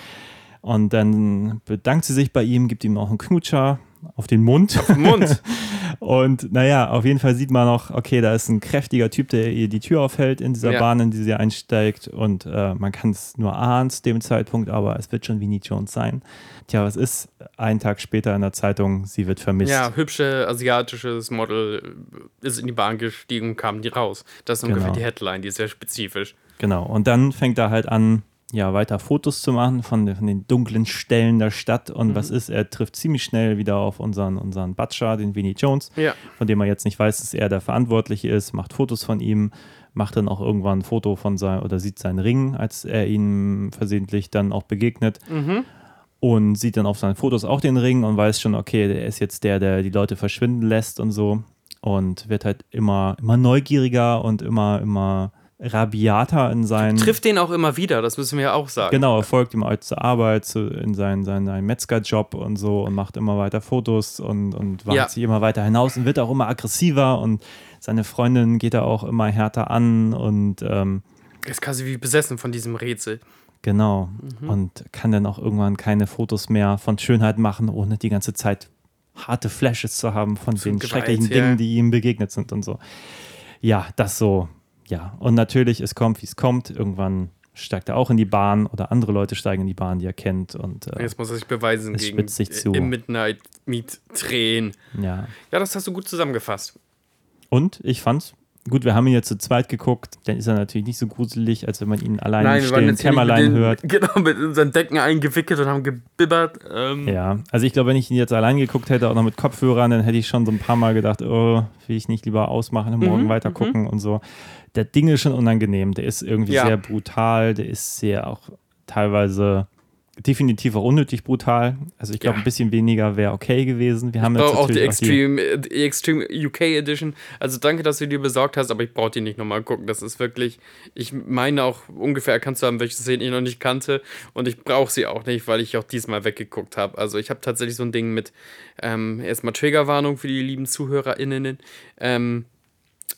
Und dann bedankt sie sich bei ihm, gibt ihm auch einen Knutscher auf den Mund. Mund. Und naja, auf jeden Fall sieht man noch, okay, da ist ein kräftiger Typ, der ihr die Tür aufhält in dieser Ja. Bahn, in die sie einsteigt. Und äh, man kann es nur ahnen zu dem Zeitpunkt, aber es wird schon Vinnie Jones sein. Tja, was ist einen Tag später in der Zeitung, sie wird vermisst. Ja, hübsche asiatisches Model ist in die Bahn gestiegen und kam die raus. Das ist ungefähr Genau. die Headline, die ist sehr spezifisch. Genau. Und dann fängt er halt an, ja, weiter Fotos zu machen von, den- von den dunklen Stellen der Stadt. Und was ist? Er trifft ziemlich schnell wieder auf unseren, unseren Butcher, den Vinnie Jones, Ja. von dem er jetzt nicht weiß, dass er der Verantwortliche ist, macht Fotos von ihm, macht dann auch irgendwann ein Foto von sein oder sieht seinen Ring, als er ihm versehentlich dann auch begegnet. Und sieht dann auf seinen Fotos auch den Ring und weiß schon, okay, der ist jetzt der, der die Leute verschwinden lässt und so. Und wird halt immer, immer neugieriger und immer, immer rabiater in seinen. Trifft den auch immer wieder, das müssen wir ja auch sagen. Genau, er folgt ihm halt zur Arbeit, zu, in seinen, seinen, seinen Metzgerjob und so und macht immer weiter Fotos und, und wagt Ja. sich immer weiter hinaus und wird auch immer aggressiver und seine Freundin geht er auch immer härter an und ähm, Er ist quasi wie besessen von diesem Rätsel. genau. Mhm. Und kann dann auch irgendwann keine Fotos mehr von Schönheit machen, ohne die ganze Zeit harte Flashes zu haben von den Gewalt, schrecklichen ja. Dingen, die ihm begegnet sind und so. Ja, das so, ja. Und natürlich, es kommt, wie es kommt. Irgendwann steigt er auch in die Bahn oder andere Leute steigen in die Bahn, die er kennt. Und äh, Jetzt muss er sich beweisen Es gegen sich zu. im Midnight Meet Tränen. ja. Ja, das hast du gut zusammengefasst. Und ich fand's gut, wir haben ihn jetzt zu zweit geguckt, dann ist er natürlich nicht so gruselig, als wenn man ihn allein im stillen hier nicht Kämmerlein den, hört. Genau, mit unseren Decken eingewickelt und haben gebibbert. Ähm, Ja, also ich glaube, wenn ich ihn jetzt allein geguckt hätte, auch noch mit Kopfhörern, dann hätte ich schon so ein paar Mal gedacht, oh, will ich nicht lieber ausmachen und morgen Mhm, weiter gucken und so. Der Ding ist schon unangenehm, der ist irgendwie Ja. sehr brutal, der ist sehr auch teilweise definitiv auch unnötig brutal. Also ich glaube, Ja. ein bisschen weniger wäre okay gewesen. Wir haben jetzt brauche auch die Extreme, äh, die Extreme UK Edition. Also danke, dass du die besorgt hast, aber ich brauche die nicht nochmal gucken. Das ist wirklich, ich meine auch ungefähr erkannt zu haben, welche Szenen ich noch nicht kannte. Und ich brauche sie auch nicht, weil ich auch diesmal weggeguckt habe. Also ich habe tatsächlich so ein Ding mit, ähm, erstmal Triggerwarnung für die lieben ZuhörerInnen. Ähm,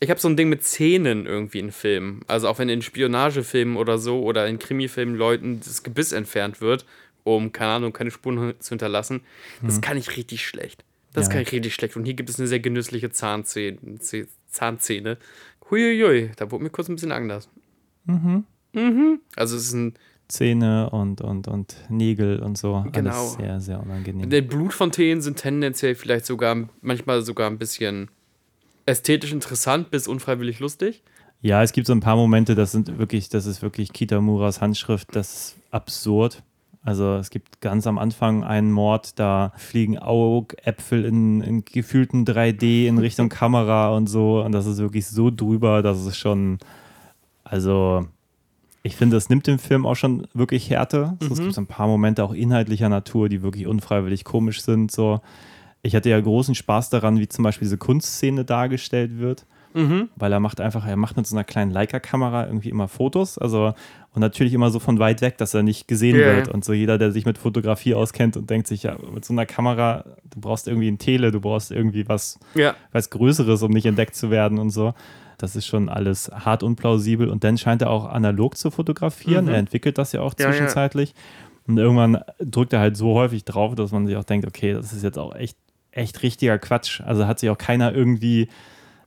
ich habe so ein Ding mit Szenen irgendwie in Filmen. Also auch wenn in Spionagefilmen oder so oder in Krimifilmen Leuten das Gebiss entfernt wird, um, keine Ahnung, keine Spuren zu hinterlassen, das kann ich richtig schlecht. Das Ja. kann ich richtig schlecht. Und hier gibt es eine sehr genüssliche Zahnzähne. Zäh- Zahnzähne. Huiuiui, da wurde mir kurz ein bisschen anders. Mhm. Also es ist ein, Zähne und, und, und Nägel und so. Genau. Alles sehr, sehr unangenehm. die Blutfontänen sind tendenziell vielleicht sogar, manchmal sogar ein bisschen ästhetisch interessant bis unfreiwillig lustig. Ja, es gibt so ein paar Momente, das sind wirklich, das ist wirklich Kitamuras Handschrift, das ist absurd. Also es gibt ganz am Anfang einen Mord, da fliegen Augäpfel in, in gefühlten 3D in Richtung Kamera und so. Und das ist wirklich so drüber, dass es schon, also ich finde, das nimmt dem Film auch schon wirklich Härte. So, Es gibt so ein paar Momente auch inhaltlicher Natur, die wirklich unfreiwillig komisch sind. So. Ich hatte ja großen Spaß daran, wie zum Beispiel diese Kunstszene dargestellt wird weil er macht einfach, er macht mit so einer kleinen Leica-Kamera irgendwie immer Fotos, also und natürlich immer so von weit weg, dass er nicht gesehen Ja, wird. ja. Und so jeder, der sich mit Fotografie auskennt und denkt sich, ja, mit so einer Kamera, du brauchst irgendwie ein Tele, du brauchst irgendwie was, Ja. was Größeres, um nicht entdeckt zu werden und so. Das ist schon alles hart unplausibel. Und dann scheint er auch analog zu fotografieren. Er entwickelt das ja auch Mhm. Ja, ja. zwischenzeitlich. Und irgendwann drückt er halt so häufig drauf, dass man sich auch denkt, okay, das ist jetzt auch echt, echt richtiger Quatsch. Also hat sich auch keiner irgendwie,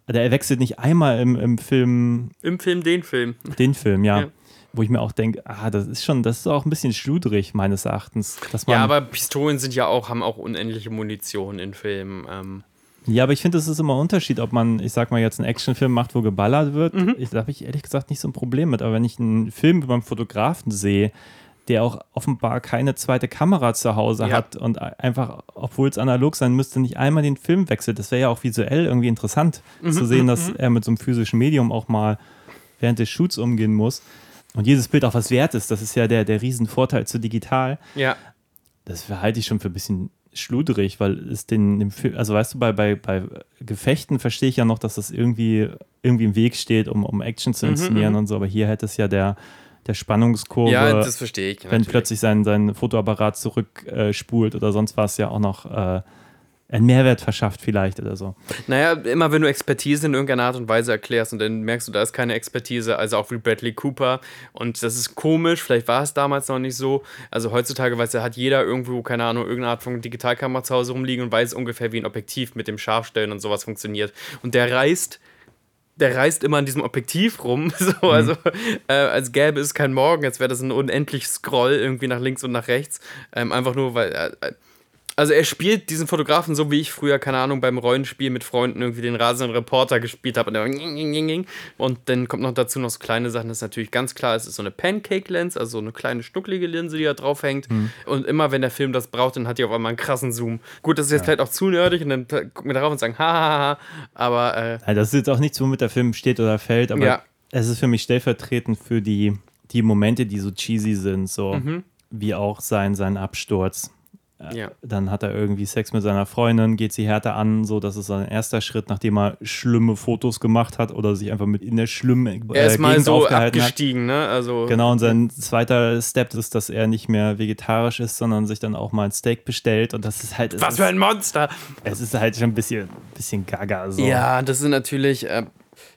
er wechselt nicht einmal im, im Film Im Film den Film. den Film, ja. Ja. Wo ich mir auch denke, ah, das ist schon, das ist auch ein bisschen schludrig, meines Erachtens. Dass man, Ja, aber Pistolen sind ja auch, haben auch unendliche Munition in Filmen. Ähm, Ja, aber ich finde, es ist immer ein Unterschied, ob man, ich sag mal, jetzt einen Actionfilm macht, wo geballert wird. Mhm. Ich, da habe ich ehrlich gesagt nicht so ein Problem mit. Aber wenn ich einen Film über einen Fotografen sehe, der auch offenbar keine zweite Kamera zu Hause Ja. hat und einfach, obwohl es analog sein müsste, nicht einmal den Film wechselt, das wäre ja auch visuell irgendwie interessant Mhm, zu sehen, dass er mit so einem physischen Medium auch mal während des Shoots umgehen muss. Und jedes Bild auch was wert ist, das ist ja der, der Riesenvorteil zu digital ja. das halte ich schon für ein bisschen schludrig, weil es den, Film, also weißt du, bei, bei, bei Gefechten verstehe ich ja noch, dass das irgendwie, irgendwie im Weg steht, um, um Action Mhm, zu inszenieren und so, aber hier hätte es ja der, der Spannungskurve, ja, das verstehe ich. wenn natürlich. plötzlich sein, sein Fotoapparat zurückspult äh, oder sonst was ja auch noch äh, einen Mehrwert verschafft vielleicht oder so. Naja, immer wenn du Expertise in irgendeiner Art und Weise erklärst und dann merkst du, da ist keine Expertise, also auch wie Bradley Cooper und das ist komisch, vielleicht war es damals noch nicht so. Also heutzutage weiß ja, hat jeder irgendwo, keine Ahnung, irgendeine Art von Digitalkamera zu Hause rumliegen und weiß ungefähr, wie ein Objektiv mit dem Scharfstellen und sowas funktioniert. Und der reißt der reist immer an diesem Objektiv rum, so, also äh, als gäbe es kein Morgen, jetzt wäre das ein unendlich Scroll irgendwie nach links und nach rechts, ähm, einfach nur, weil, äh, also er spielt diesen Fotografen so, wie ich früher, keine Ahnung, beim Rollenspiel mit Freunden irgendwie den rasenden Reporter gespielt habe und, der ging, ging, ging, ging. und dann kommt noch dazu noch so kleine Sachen, das ist natürlich ganz klar, es ist so eine Pancake-Lens, also so eine kleine schnucklige Linse, die da drauf hängt und immer wenn der Film das braucht, dann hat die auf einmal einen krassen Zoom. Gut, das ist jetzt vielleicht auch zu nerdig und dann gucken wir darauf und sagen, hahaha, aber äh, Also das ist jetzt auch nichts, womit der Film steht oder fällt, aber Ja. es ist für mich stellvertretend für die, die Momente, die so cheesy sind, so Mhm. wie auch sein, sein Absturz. Ja. Dann hat er irgendwie Sex mit seiner Freundin, geht sie härter an, so das ist sein erster Schritt, nachdem er schlimme Fotos gemacht hat oder sich einfach mit in der schlimmen äh, Er ist mal Gegend so aufgehalten hat. abgestiegen, ne? Also, Genau, und sein zweiter Step ist, dass er nicht mehr vegetarisch ist, sondern sich dann auch mal ein Steak bestellt. Und das ist halt. es was ist, für ein Monster! Es ist halt schon ein bisschen, bisschen gaga. So. Ja, das sind natürlich, äh,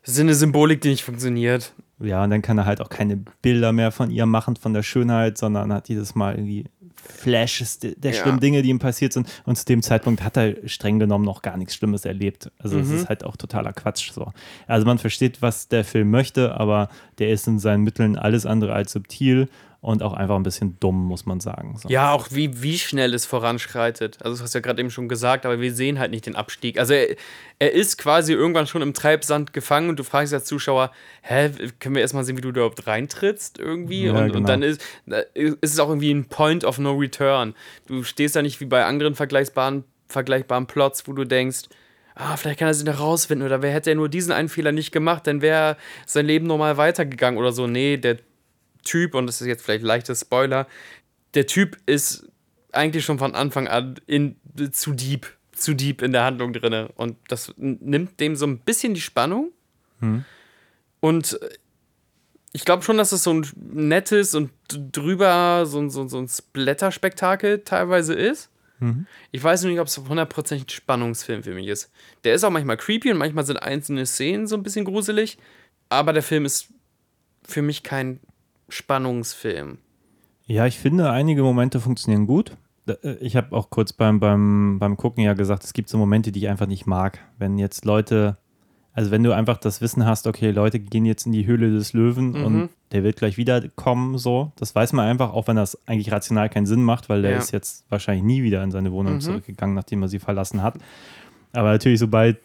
das ist eine Symbolik, die nicht funktioniert. Ja, und dann kann er halt auch keine Bilder mehr von ihr machen, von der Schönheit, sondern hat jedes Mal irgendwie Flashes de- der Ja. schlimmen Dinge, die ihm passiert sind. Und zu dem Zeitpunkt hat er streng genommen noch gar nichts Schlimmes erlebt. Also es Mhm. ist halt auch totaler Quatsch so. Also man versteht, was der Film möchte, aber der ist in seinen Mitteln alles andere als subtil und auch einfach ein bisschen dumm, muss man sagen. So. Ja, auch wie, wie schnell es voranschreitet. Also, das hast du ja gerade eben schon gesagt, aber wir sehen halt nicht den Abstieg. Also, er, er ist quasi irgendwann schon im Treibsand gefangen und du fragst als Zuschauer, hä, können wir erstmal sehen, wie du da überhaupt reintrittst irgendwie? Ja, und, genau. und dann ist, da ist es auch irgendwie ein Point of No Return. Du stehst da nicht wie bei anderen vergleichbaren, vergleichbaren Plots, wo du denkst, ah, vielleicht kann er sich noch rausfinden oder wer hätte er nur diesen einen Fehler nicht gemacht, dann wäre sein Leben normal weitergegangen oder so. Nee, der Typ, und das ist jetzt vielleicht leichter Spoiler, der Typ ist eigentlich schon von Anfang an in, zu deep, zu deep in der Handlung drin. Und das nimmt dem so ein bisschen die Spannung. Und äh, ich glaube schon, dass es so ein nettes und drüber so, ein- so, so ein Splatter-Spektakel teilweise ist. Ich weiß nicht, ob es hundertprozentig ein Spannungsfilm für mich ist. Der ist auch manchmal creepy und manchmal sind einzelne Szenen so ein bisschen gruselig. Aber der Film ist für mich kein Spannungsfilm. Ja, ich finde, einige Momente funktionieren gut. Äh, Ich habe auch kurz beim, beim, beim Gucken ja gesagt, es gibt so Momente, die ich einfach nicht mag. Wenn jetzt Leute, also wenn du einfach das Wissen hast, okay, Leute gehen jetzt in die Höhle des Löwen Mhm. und der wird gleich wiederkommen, so, das weiß man einfach, auch wenn das eigentlich rational keinen Sinn macht, weil der Ja. ist jetzt wahrscheinlich nie wieder in seine Wohnung Mhm. zurückgegangen, nachdem er sie verlassen hat. Aber natürlich, sobald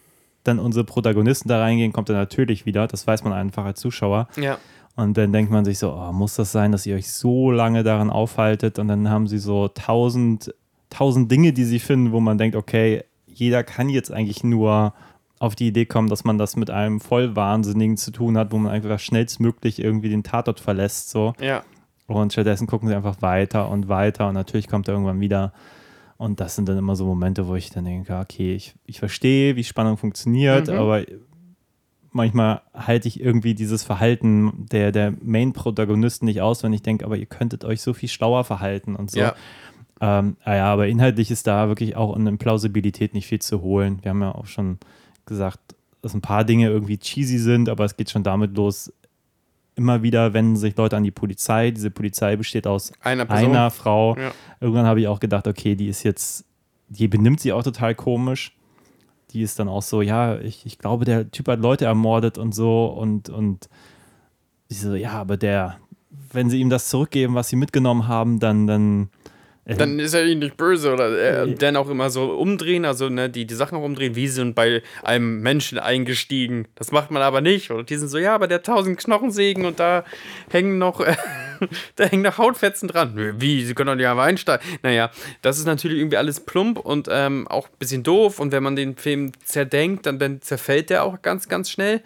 dann unsere Protagonisten da reingehen, kommt er natürlich wieder. Das weiß man einfach als Zuschauer. Ja. Und dann denkt man sich so, oh, muss das sein, dass ihr euch so lange daran aufhaltet? Und dann haben sie so tausend, tausend Dinge, die sie finden, wo man denkt, okay, jeder kann jetzt eigentlich nur auf die Idee kommen, dass man das mit einem Vollwahnsinnigen zu tun hat, wo man einfach schnellstmöglich irgendwie den Tatort verlässt. So. Ja. Und stattdessen gucken sie einfach weiter und weiter und natürlich kommt er irgendwann wieder. Und das sind dann immer so Momente, wo ich dann denke, okay, ich, ich verstehe, wie Spannung funktioniert, Mhm. aber manchmal halte ich irgendwie dieses Verhalten der, der Main-Protagonisten nicht aus, wenn ich denke, aber ihr könntet euch so viel schlauer verhalten und so. Ja. Ähm, ah ja, aber inhaltlich ist da wirklich auch in Plausibilität nicht viel zu holen. Wir haben ja auch schon gesagt, dass ein paar Dinge irgendwie cheesy sind, aber es geht schon damit los, immer wieder wenden sich Leute an die Polizei. Diese Polizei besteht aus Einer einer Frau. Ja. Irgendwann habe ich auch gedacht, okay, die ist jetzt, die benimmt sich auch total komisch. Die ist dann auch so, ja, ich, ich glaube, der Typ hat Leute ermordet und so und, und ich so, ja, aber der, wenn sie ihm das zurückgeben, was sie mitgenommen haben, dann, dann, äh, Dann ist er ihnen nicht böse oder äh, dann auch immer so umdrehen, also ne, die, die Sachen auch umdrehen, wie sie sind bei einem Menschen eingestiegen. Das macht man aber nicht. Und die sind so, ja, aber der tausend Knochensägen und da hängen noch, äh, da hängen noch Hautfetzen dran. Wie, sie können doch nicht einfach einsteigen. Naja, das ist natürlich irgendwie alles plump und ähm, auch ein bisschen doof. Und wenn man den Film zerdenkt, dann, dann zerfällt der auch ganz, ganz schnell.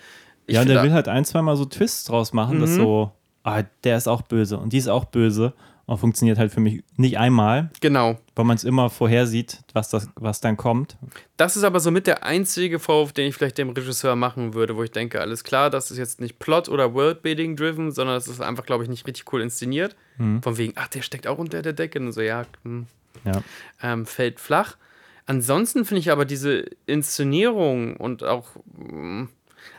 Ich ja, und der will halt ein, zweimal so Twists draus machen, dass so, ah, der ist auch böse und die ist auch böse. Und funktioniert halt für mich nicht einmal, Genau. weil man es immer vorhersieht, was, das, was dann kommt. Das ist aber somit der einzige Vorwurf, den ich vielleicht dem Regisseur machen würde, wo ich denke, alles klar, das ist jetzt nicht Plot- oder Worldbuilding driven, sondern das ist einfach, glaube ich, nicht richtig cool inszeniert. Von wegen, ach, der steckt auch unter der Decke. Und so, ja, hm, Ja. ähm, fällt flach. Ansonsten finde ich aber diese Inszenierung und auch, mm,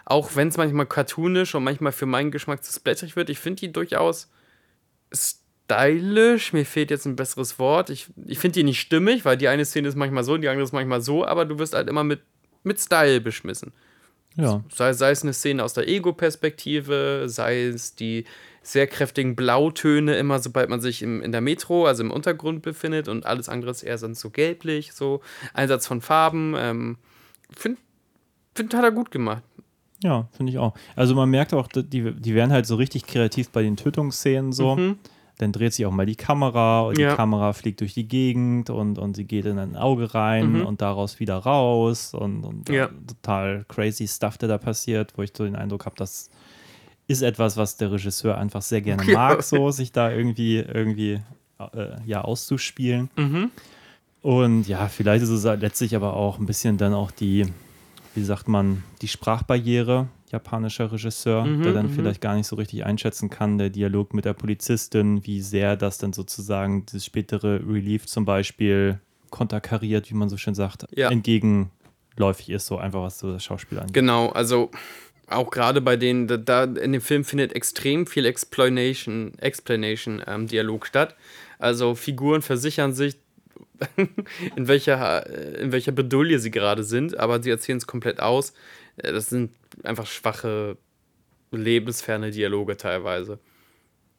auch wenn es manchmal cartoonisch und manchmal für meinen Geschmack zu splatterig wird, ich finde die durchaus stylisch. Mir fehlt jetzt ein besseres Wort. Ich, ich finde die nicht stimmig, weil die eine Szene ist manchmal so, die andere ist manchmal so, aber du wirst halt immer mit, mit Style beschmissen. Ja. Sei, sei es eine Szene aus der Ego-Perspektive, sei es die sehr kräftigen Blautöne, immer sobald man sich im, in der Metro, also im Untergrund befindet und alles andere ist eher sonst so gelblich, so Einsatz von Farben. Ähm, Finde, find, hat er gut gemacht. Ja, finde ich auch. Also man merkt auch, die, die werden halt so richtig kreativ bei den Tötungsszenen so. Dann dreht sich auch mal die Kamera und Mhm. Ja. die Kamera fliegt durch die Gegend und, und sie geht in ein Auge rein und daraus wieder raus und, und Mhm. Ja. total crazy Stuff, der da passiert, wo ich so den Eindruck habe, das ist etwas, was der Regisseur einfach sehr gerne Ja. mag, so sich da irgendwie, irgendwie äh, ja, auszuspielen. Mhm. Und ja, vielleicht ist es letztlich aber auch ein bisschen dann auch die, wie sagt man, die Sprachbarriere japanischer Regisseur, der dann vielleicht gar nicht so richtig einschätzen kann, der Dialog mit der Polizistin, wie sehr das dann sozusagen das spätere Relief zum Beispiel konterkariert, wie man so schön sagt, Ja. entgegenläufig ist, so einfach was so das Schauspiel angeht. Genau, also auch gerade bei denen, da, da in dem Film findet extrem viel Explanation, Explanation ähm, Dialog statt. Also Figuren versichern sich, in welcher, äh, in welcher Bedulie sie gerade sind, aber sie erzählen es komplett aus. Äh, Das sind einfach schwache, lebensferne Dialoge teilweise.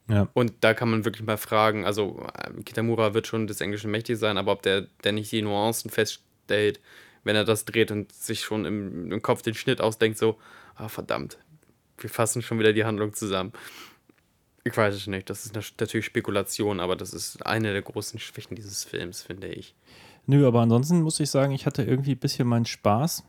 Ja. Und da kann man wirklich mal fragen, also äh, Kitamura wird schon des Englischen mächtig sein, aber ob der, der nicht die Nuancen feststellt, wenn er das dreht und sich schon im, im Kopf den Schnitt ausdenkt, so, ah verdammt, wir fassen schon wieder die Handlung zusammen. Ich weiß es nicht, das ist nat- natürlich Spekulation, aber das ist eine der großen Schwächen dieses Films, finde ich. Nö, aber ansonsten muss ich sagen, ich hatte irgendwie ein bisschen meinen Spaß,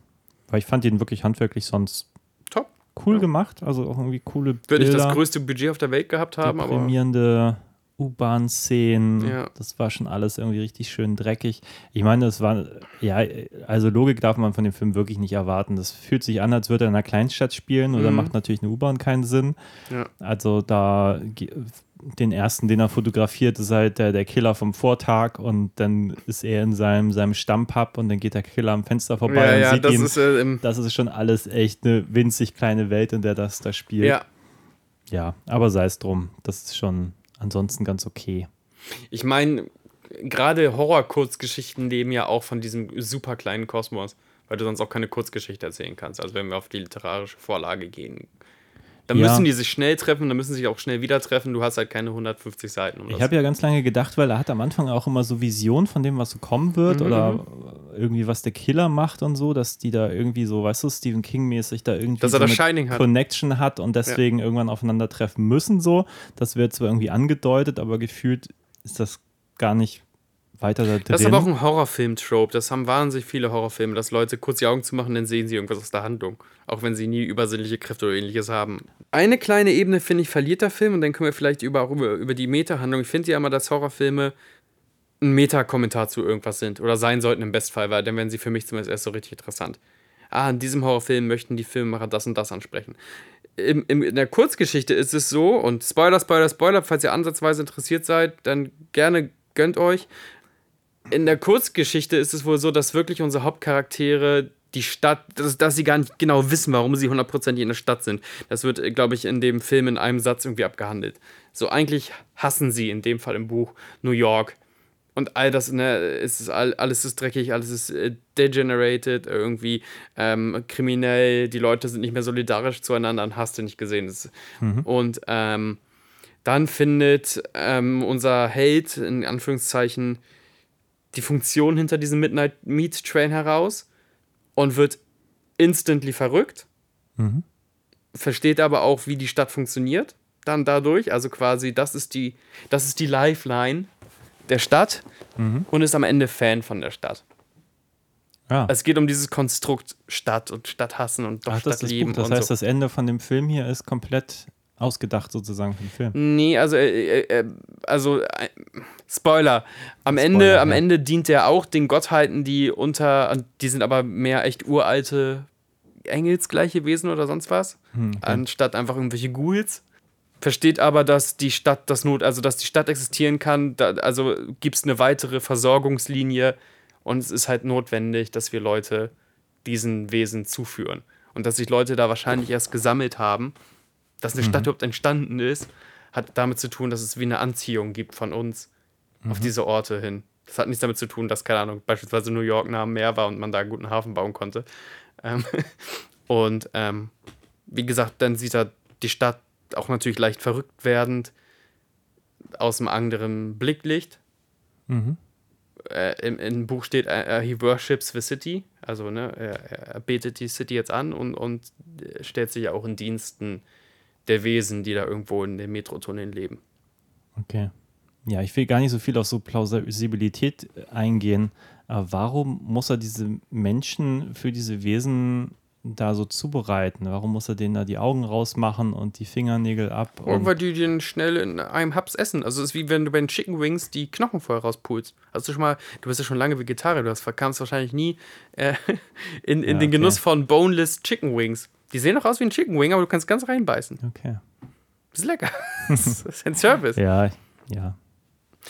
weil ich fand ihn wirklich handwerklich sonst Top. cool gemacht, also auch irgendwie coole Würde ich Bilder. das größte Budget auf der Welt gehabt haben, aber deprimierende U-Bahn-Szenen. Ja. Das war schon alles irgendwie richtig schön dreckig. Ich meine, es war, ja, also Logik darf man von dem Film wirklich nicht erwarten. Das fühlt sich an, als würde er in einer Kleinstadt spielen oder Mhm. macht natürlich eine U-Bahn keinen Sinn. Ja. Also da den ersten, den er fotografiert, ist halt der, der Killer vom Vortag und dann ist er in seinem, seinem Stammpub und dann geht der Killer am Fenster vorbei ja, und ja, sieht das ihn. ist äh, das ist schon alles echt eine winzig kleine Welt, in der das da spielt. ja. Ja, aber sei es drum. Das ist schon ansonsten ganz okay. Ich meine, gerade Horror-Kurzgeschichten leben ja auch von diesem super kleinen Kosmos, weil du sonst auch keine Kurzgeschichte erzählen kannst. Also wenn wir auf die literarische Vorlage gehen. Dann Ja. müssen die sich schnell treffen, dann müssen sie sich auch schnell wieder treffen. Du hast halt keine 150 Seiten. Um Ich habe ja ganz lange gedacht, weil er hat am Anfang auch immer so Visionen von dem, was so kommen wird Mhm, oder irgendwie was der Killer macht und so, dass die da irgendwie so, weißt du, Stephen King-mäßig da irgendwie Dass so eine hat. Connection hat und deswegen irgendwann aufeinandertreffen müssen so. Das wird zwar irgendwie angedeutet, aber gefühlt ist das gar nicht weiter da drin. Das ist aber auch ein Horrorfilm-Trope. Das haben wahnsinnig viele Horrorfilme, dass Leute kurz die Augen zu machen, dann sehen sie irgendwas aus der Handlung. Auch wenn sie nie übersinnliche Kräfte oder ähnliches haben. Eine kleine Ebene, finde ich, verliert der Film und dann können wir vielleicht über, über, über die Meta-Handlung. Ich finde ja immer, dass Horrorfilme ein Meta-Kommentar zu irgendwas sind oder sein sollten im Bestfall, weil dann werden sie für mich zumindest erst so richtig interessant. Ah, in diesem Horrorfilm möchten die Filmemacher das und das ansprechen. Im, im, in der Kurzgeschichte ist es so, und Spoiler, Spoiler, Spoiler, falls ihr ansatzweise interessiert seid, dann gerne gönnt euch in der Kurzgeschichte ist es wohl so, dass wirklich unsere Hauptcharaktere die Stadt, dass, dass sie gar nicht genau wissen, warum sie hundertprozentig in der Stadt sind. Das wird, glaube ich, in dem Film in einem Satz irgendwie abgehandelt. So, eigentlich hassen sie in dem Fall im Buch New York. Und all das, ne, es ist all, alles ist dreckig, alles ist äh, degenerated, irgendwie ähm, kriminell, die Leute sind nicht mehr solidarisch zueinander und hast du nicht gesehen. Das, Und ähm, dann findet ähm, unser Held, in Anführungszeichen, die Funktion hinter diesem Midnight Meat Train heraus und wird instantly verrückt. Versteht aber auch, wie die Stadt funktioniert. Dann dadurch, also quasi, das ist die, das ist die Lifeline der Stadt und ist am Ende Fan von der Stadt. ja. Es geht um dieses Konstrukt Stadt und Stadt hassen und doch Ach, das Stadt ist das. Das heißt, so. das Ende von dem Film hier ist komplett ausgedacht sozusagen für den Film. Nee, also, äh, äh, äh, also äh, Spoiler. Am Spoiler, Ende, am ja. Ende dient er auch den Gottheiten, die unter, die sind aber mehr echt uralte engelsgleiche Wesen oder sonst was, Hm, anstatt einfach irgendwelche Ghouls. Versteht aber, dass die Stadt das Not, also dass die Stadt existieren kann, da, also gibt es eine weitere Versorgungslinie und es ist halt notwendig, dass wir Leute diesen Wesen zuführen. Und dass sich Leute da wahrscheinlich erst gesammelt haben, dass eine Stadt überhaupt entstanden ist, hat damit zu tun, dass es wie eine Anziehung gibt von uns auf diese Orte hin. Das hat nichts damit zu tun, dass, keine Ahnung, beispielsweise New York nah am Meer war und man da einen guten Hafen bauen konnte. Ähm, und ähm, wie gesagt, dann sieht er die Stadt auch natürlich leicht verrückt werdend aus einem anderen Blicklicht. Mhm. Äh, im, Im Buch steht, äh, he worships the city. Also, ne, er, er betet die City jetzt an und, und äh, stellt sich auch in Diensten der Wesen, die da irgendwo in den Metrotunneln leben. Okay. Ja, ich will gar nicht so viel auf so Plausibilität äh, eingehen. Aber warum muss er diese Menschen für diese Wesen da so zubereiten? Warum muss er denen da die Augen rausmachen und die Fingernägel ab? Und Und weil die den schnell in einem Haps essen. Also es ist wie wenn du bei den Chicken Wings die Knochen vorher rauspulst. Hast du schon mal, du bist ja schon lange Vegetarier, du hast kamst wahrscheinlich nie äh, in, in Ja, den okay. Genuss von Boneless Chicken Wings. Die sehen doch aus wie ein Chicken Wing, aber du kannst ganz reinbeißen. okay. ist lecker. das ist ein Service. Ja, ja.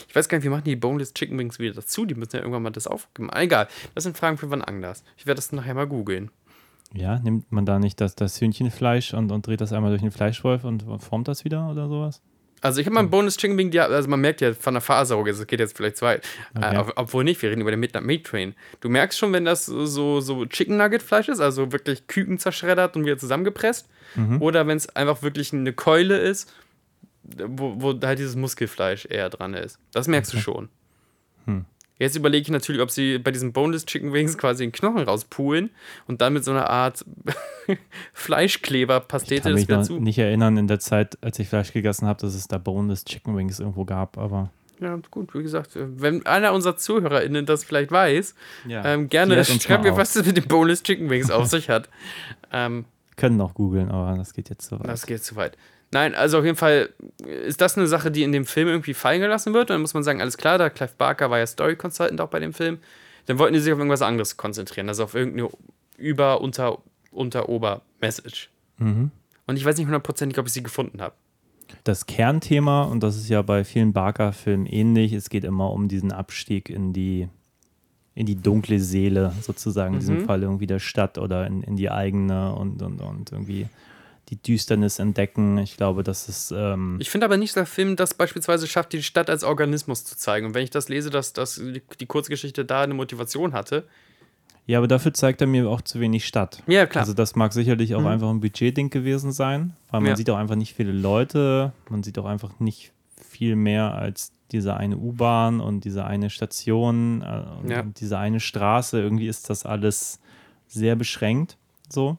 Ich weiß gar nicht, wie machen die Boneless Chicken Wings wieder dazu? Die müssen ja irgendwann mal das aufgeben. Egal, das sind Fragen für wann anders. Ich werde das nachher mal googeln. Ja, nimmt man da nicht das, das Hühnchenfleisch und, und dreht das einmal durch den Fleischwolf und formt das wieder oder sowas? Also ich habe mal ein Boneless Chicken Wing, die, also man merkt ja von der Faserung, es geht jetzt vielleicht zu weit. Okay. Äh, ob, obwohl nicht, wir reden über den Midnight Meat Train. Du merkst schon, wenn das so, so Chicken Nugget Fleisch ist, also wirklich Küken zerschreddert und wieder zusammengepresst. Mhm. Oder wenn es einfach wirklich eine Keule ist, wo, wo halt dieses Muskelfleisch eher dran ist. Das merkst du schon. Hm. Jetzt überlege ich natürlich, ob sie bei diesen Boneless Chicken Wings quasi den Knochen rauspulen und dann mit so einer Art Ich Fleischkleber-Pastete kann das mich wieder zu. nicht erinnern in der Zeit, als ich Fleisch gegessen habe, dass es da Boneless Chicken Wings irgendwo gab, aber Ja, gut, wie gesagt, wenn einer unserer ZuhörerInnen das vielleicht weiß, ja. ähm, gerne schreibt mir, was das mit den Boneless Chicken Wings auf sich hat. Ähm, können noch googeln, aber das geht jetzt so weit. das geht zu weit. Nein, also auf jeden Fall ist das eine Sache, die in dem Film irgendwie fallen gelassen wird. Und dann muss man sagen, alles klar, da Clive Barker war ja Story Consultant auch bei dem Film. Dann wollten die sich auf irgendwas anderes konzentrieren, also auf irgendeine Über-, Unter-, Unter-Ober-Message. Mhm. Und ich weiß nicht hundertprozentig, ob ich sie gefunden habe. Das Kernthema, und das ist ja bei vielen Barker-Filmen ähnlich, es geht immer um diesen Abstieg in die, in die dunkle Seele, sozusagen, in diesem Mhm. Fall irgendwie der Stadt oder in, in die eigene und, und, und irgendwie die Düsternis entdecken. Ich glaube, das ist. Ähm, Ich finde aber nicht, dass der Film das beispielsweise schafft, die Stadt als Organismus zu zeigen. Und wenn ich das lese, dass, dass die, Kurzgeschichte da eine Motivation hatte. ja, aber dafür zeigt er mir auch zu wenig Stadt. Ja, klar. Also, das mag sicherlich auch Mhm. einfach ein Budgetding gewesen sein, weil man Ja. sieht auch einfach nicht viele Leute, man sieht auch einfach nicht viel mehr als diese eine U-Bahn und diese eine Station äh, und Ja. diese eine Straße. Irgendwie ist das alles sehr beschränkt so.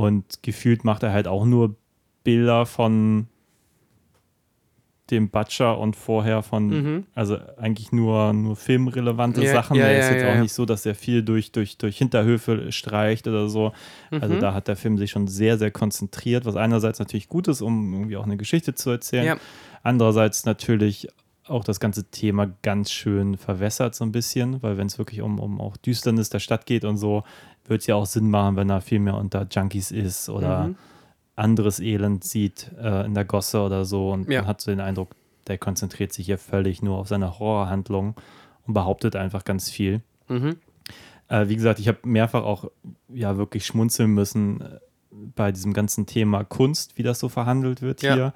Und gefühlt macht er halt auch nur Bilder von dem Butcher und vorher von, Mhm. also eigentlich nur, nur filmrelevante Ja, Sachen. ja, er ist ja, jetzt ja, auch nicht so, dass er viel durch, durch, durch Hinterhöfe streicht oder so. Also Mhm. da hat der Film sich schon sehr, sehr konzentriert, was einerseits natürlich gut ist, um irgendwie auch eine Geschichte zu erzählen. Andererseits natürlich auch das ganze Thema ganz schön verwässert so ein bisschen, weil wenn es wirklich um, um auch Düsternis der Stadt geht und so, wird es ja auch Sinn machen, wenn er viel mehr unter Junkies ist oder Mhm. anderes Elend sieht äh, in der Gosse oder so und Ja. man hat so den Eindruck, der konzentriert sich hier völlig nur auf seine Horrorhandlung und behauptet einfach ganz viel. Mhm. Äh, wie gesagt, ich habe mehrfach auch ja wirklich schmunzeln müssen äh, bei diesem ganzen Thema Kunst, wie das so verhandelt wird Ja. hier.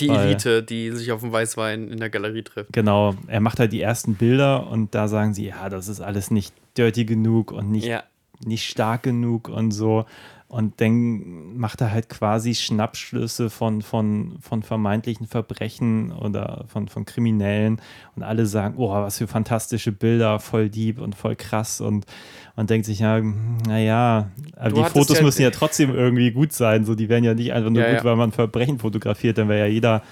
Die Weil- Elite, die sich auf dem Weißwein in der Galerie trifft. Genau, er macht halt die ersten Bilder und da sagen sie, ja, das ist alles nicht dirty genug und nicht, Ja. Nicht stark genug und so. Und dann macht er halt quasi Schnappschlüsse von, von, von vermeintlichen Verbrechen oder von, von Kriminellen und alle sagen, oh, was für fantastische Bilder, voll deep und voll krass und man denkt sich, ja, naja, aber Du die Fotos ja- müssen ja trotzdem irgendwie gut sein, so die werden ja nicht einfach nur Ja, gut, ja. weil man Verbrechen fotografiert, dann wäre ja jeder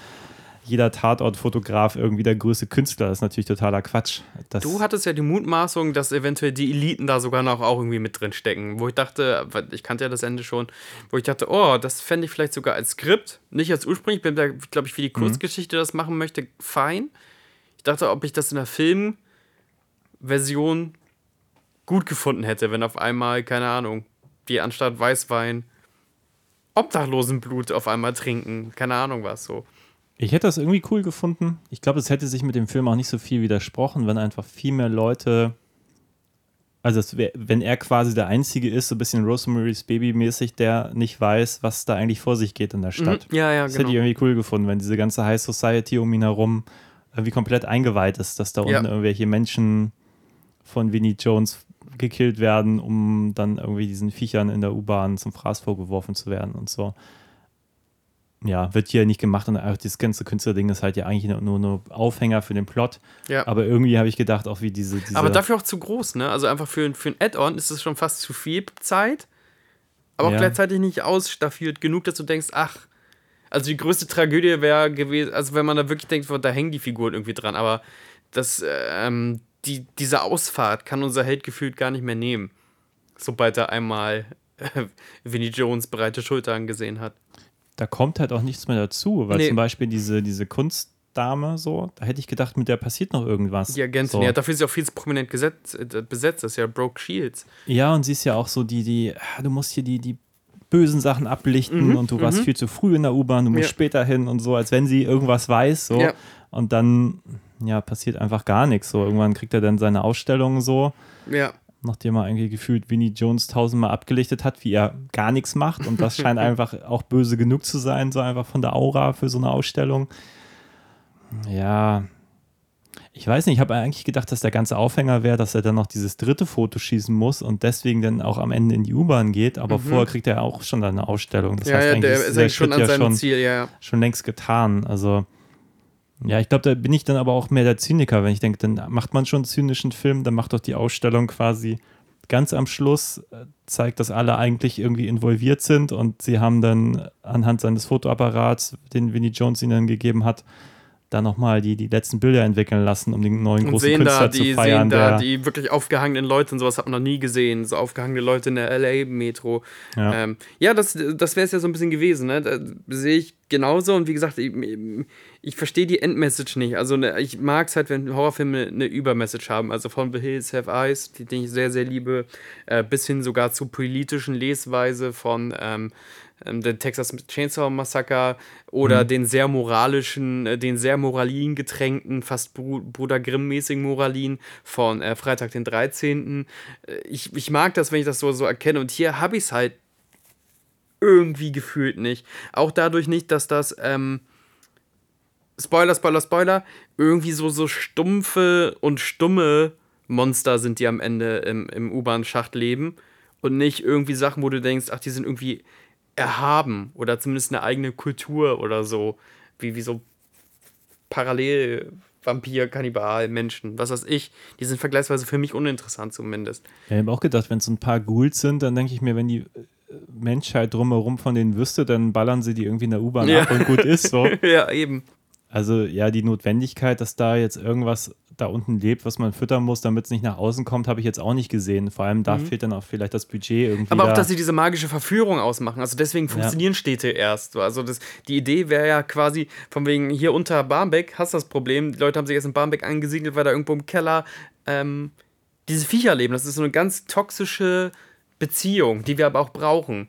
jeder Tatortfotograf irgendwie der größte Künstler. Das ist natürlich totaler Quatsch. Das, Du hattest ja die Mutmaßung, dass eventuell die Eliten da sogar noch auch irgendwie mit drin stecken. Wo ich dachte, ich kannte ja das Ende schon, wo ich dachte, oh, das fände ich vielleicht sogar als Skript, nicht als ursprünglich, bin da, glaube ich, wie die Kurzgeschichte das machen möchte, fein. Ich dachte, ob ich das in der Filmversion gut gefunden hätte, wenn auf einmal, keine Ahnung, die anstatt Weißwein Obdachlosenblut auf einmal trinken. Keine Ahnung was so. Ich hätte das irgendwie cool gefunden. Ich glaube, es hätte sich mit dem Film auch nicht so viel widersprochen, wenn einfach viel mehr Leute. Also, wär, wenn er quasi der Einzige ist, so ein bisschen Rosemary's Baby-mäßig, der nicht weiß, was da eigentlich vor sich geht in der Stadt. Mhm. Ja, ja, Das genau. hätte ich irgendwie cool gefunden, wenn diese ganze High Society um ihn herum irgendwie komplett eingeweiht ist, dass da Ja. unten irgendwelche Menschen von Vinnie Jones gekillt werden, um dann irgendwie diesen Viechern in der U-Bahn zum Fraß vorgeworfen zu werden und so. Ja, wird hier nicht gemacht und auch das ganze Künstlerding ist halt ja eigentlich nur, nur, Aufhänger für den Plot. Ja. Aber irgendwie habe ich gedacht, auch wie diese. diese Aber dafür auch zu groß, ne? Also einfach für, für ein Add-on ist es schon fast zu viel Zeit, aber auch Ja. gleichzeitig nicht ausstaffiert genug, dass du denkst, ach, also die größte Tragödie wäre gewesen, also wenn man da wirklich denkt, da hängen die Figuren irgendwie dran, aber das, ähm, die, diese Ausfahrt kann unser Held gefühlt gar nicht mehr nehmen, sobald er einmal äh, Vinnie Jones breite Schultern gesehen hat. Da kommt halt auch nichts mehr dazu, weil Nee. zum Beispiel diese, diese Kunstdame so, da hätte ich gedacht, mit der passiert noch irgendwas. Die Agentin, so. ja, dafür ist sie auch viel zu prominent gesetzt, äh, besetzt, das ist ja Brooke Shields. Ja, und sie ist ja auch so die, die, ah, du musst hier die, die bösen Sachen ablichten und du warst viel zu früh in der U-Bahn, du musst Mhm, Ja. später hin und so, als wenn sie irgendwas weiß, so. Ja. Und dann, ja, passiert einfach gar nichts. So, irgendwann kriegt er dann seine Ausstellung so, Ja. Nachdem er eigentlich gefühlt Vinnie Jones tausendmal abgelichtet hat, wie er gar nichts macht. Und das scheint einfach auch böse genug zu sein, so einfach von der Aura für so eine Ausstellung. Ja. Ich weiß nicht, ich habe eigentlich gedacht, dass der ganze Aufhänger wäre, dass er dann noch dieses dritte Foto schießen muss und deswegen dann auch am Ende in die U-Bahn geht, aber vorher kriegt er auch schon dann eine Ausstellung. Das Mhm. Ja, heißt, ja, eigentlich der ist eigentlich schon Schritt an ja seinem schon, Ziel, ja, ja. schon längst getan. Also, ja, ich glaube, da bin ich dann aber auch mehr der Zyniker, wenn ich denke, dann macht man schon einen zynischen Film, dann macht doch die Ausstellung quasi ganz am Schluss, äh, zeigt, dass alle eigentlich irgendwie involviert sind und sie haben dann anhand seines Fotoapparats, den Vinnie Jones ihnen gegeben hat, da nochmal die, die letzten Bilder entwickeln lassen, um den neuen Und großen sehen Künstler da, die, zu feiern. sehen da die wirklich aufgehangenen Leute und sowas hat man noch nie gesehen. So aufgehangene Leute in der LA-Metro. Ja. Ja, ähm, ja das, das wäre es ja so ein bisschen gewesen. Ne? Da sehe ich genauso und wie gesagt, ich, ich verstehe die Endmessage nicht. Also ne, ich mag es halt, wenn Horrorfilme eine Übermessage haben. Also von The Hills Have Eyes, die, den ich sehr, sehr liebe, äh, bis hin sogar zur politischen Lesweise von ähm, ähm, der Texas Chainsaw Massacre oder den sehr moralischen, äh, den sehr moralin getränkten, fast Bru Bruder Grimm-mäßigen Moralin von äh, Freitag den 13. Äh, ich, ich mag das, wenn ich das so, so erkenne und hier habe ich es halt irgendwie gefühlt nicht. Auch dadurch nicht, dass das, ähm, Spoiler, Spoiler, Spoiler, irgendwie so, so stumpfe und stumme Monster sind, die am Ende im, im U-Bahn-Schacht leben und nicht irgendwie Sachen, wo du denkst, ach, die sind irgendwie erhaben oder zumindest eine eigene Kultur oder so, wie, wie so parallel Vampir, Kannibal, Menschen, was weiß ich, die sind vergleichsweise für mich uninteressant zumindest. Ja, ich habe auch gedacht, wenn es so ein paar Ghouls sind, dann denke ich mir, wenn die äh, Menschheit drumherum von denen wüsste, dann ballern sie die irgendwie in der U-Bahn Ja. ab und gut ist so. ja, eben. Also ja, die Notwendigkeit, dass da jetzt irgendwas da unten lebt, was man füttern muss, damit es nicht nach außen kommt, habe ich jetzt auch nicht gesehen. Vor allem da fehlt dann auch vielleicht das Budget irgendwie. Mhm. Aber auch, da. dass sie diese magische Verführung ausmachen. Also deswegen funktionieren Städte erst. so. Also das, die Idee wäre ja quasi, von wegen hier unter Barmbek hast du das Problem, die Leute haben sich jetzt in Barmbek angesiedelt, weil da irgendwo im Keller ähm, diese Viecher leben. Das ist so eine ganz toxische Beziehung, die wir aber auch brauchen.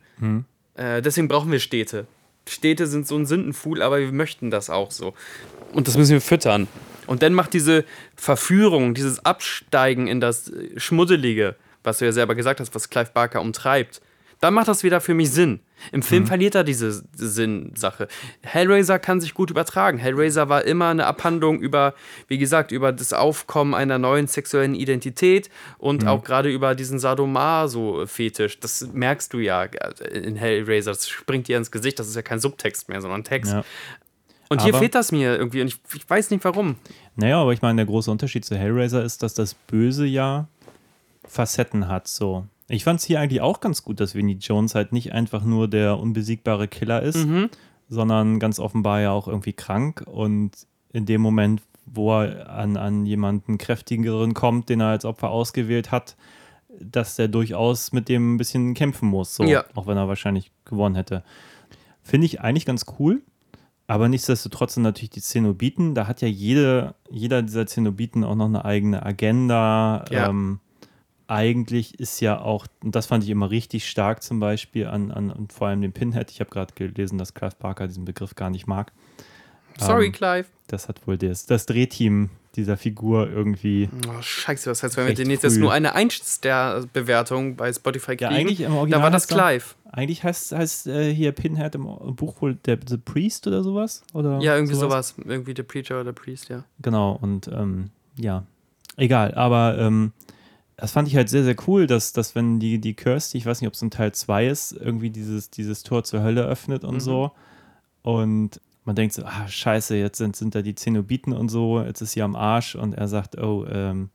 Äh, deswegen brauchen wir Städte. Städte sind so ein Sündenfuhl, aber wir möchten das auch so. Und das müssen wir füttern. Und dann macht diese Verführung, dieses Absteigen in das äh, Schmuddelige, was du ja selber gesagt hast, was Clive Barker umtreibt, dann macht das wieder für mich Sinn. Im Film verliert er diese Sinnsache. Hellraiser kann sich gut übertragen. Hellraiser war immer eine Abhandlung über, wie gesagt, über das Aufkommen einer neuen sexuellen Identität und auch gerade über diesen Sadomaso-Fetisch. Das merkst du ja in Hellraiser. Das springt dir ins Gesicht. Das ist ja kein Subtext mehr, sondern Text. Ja. Und hier Aber- fehlt das mir irgendwie und ich, ich weiß nicht warum. Naja, aber ich meine, der große Unterschied zu Hellraiser ist, dass das Böse ja Facetten hat. So. Ich fand es hier eigentlich auch ganz gut, dass Vinnie Jones halt nicht einfach nur der unbesiegbare Killer ist, sondern ganz offenbar ja auch irgendwie krank und in dem Moment, wo er an, an jemanden kräftigeren kommt, den er als Opfer ausgewählt hat, dass der durchaus mit dem ein bisschen kämpfen muss, so, Ja. auch wenn er wahrscheinlich gewonnen hätte. Finde ich eigentlich ganz cool. Aber nichtsdestotrotz sind natürlich die Zenobiten, da hat ja jede, jeder dieser Zenobiten auch noch eine eigene Agenda. Ja. Ähm, eigentlich ist ja auch, und das fand ich immer richtig stark zum Beispiel an, an und vor allem den Pinhead. Ich habe gerade gelesen, dass Clive Barker diesen Begriff gar nicht mag. Sorry, Ähm, Clive. Das hat wohl das, das Drehteam dieser Figur irgendwie. Oh, scheiße, was heißt, wenn wir demnächst jetzt nur eine Einstern-Bewertung bei Spotify kriegen? Ja, eigentlich im Original da war das Clive. Eigentlich heißt, heißt äh, hier Pinhead im Buch wohl der The Priest oder sowas? Oder Ja, irgendwie sowas. Irgendwie der Preacher oder Priest, ja. Genau, und ähm, ja, egal, aber ähm, das fand ich halt sehr, sehr cool, dass, dass wenn die, die Kirsty, ich weiß nicht, ob es in Teil 2 ist, irgendwie dieses, dieses Tor zur Hölle öffnet und so. Und man denkt so, ah, scheiße, jetzt sind, sind da die Zenobiten und so, jetzt ist sie am Arsch und er sagt, oh, ähm,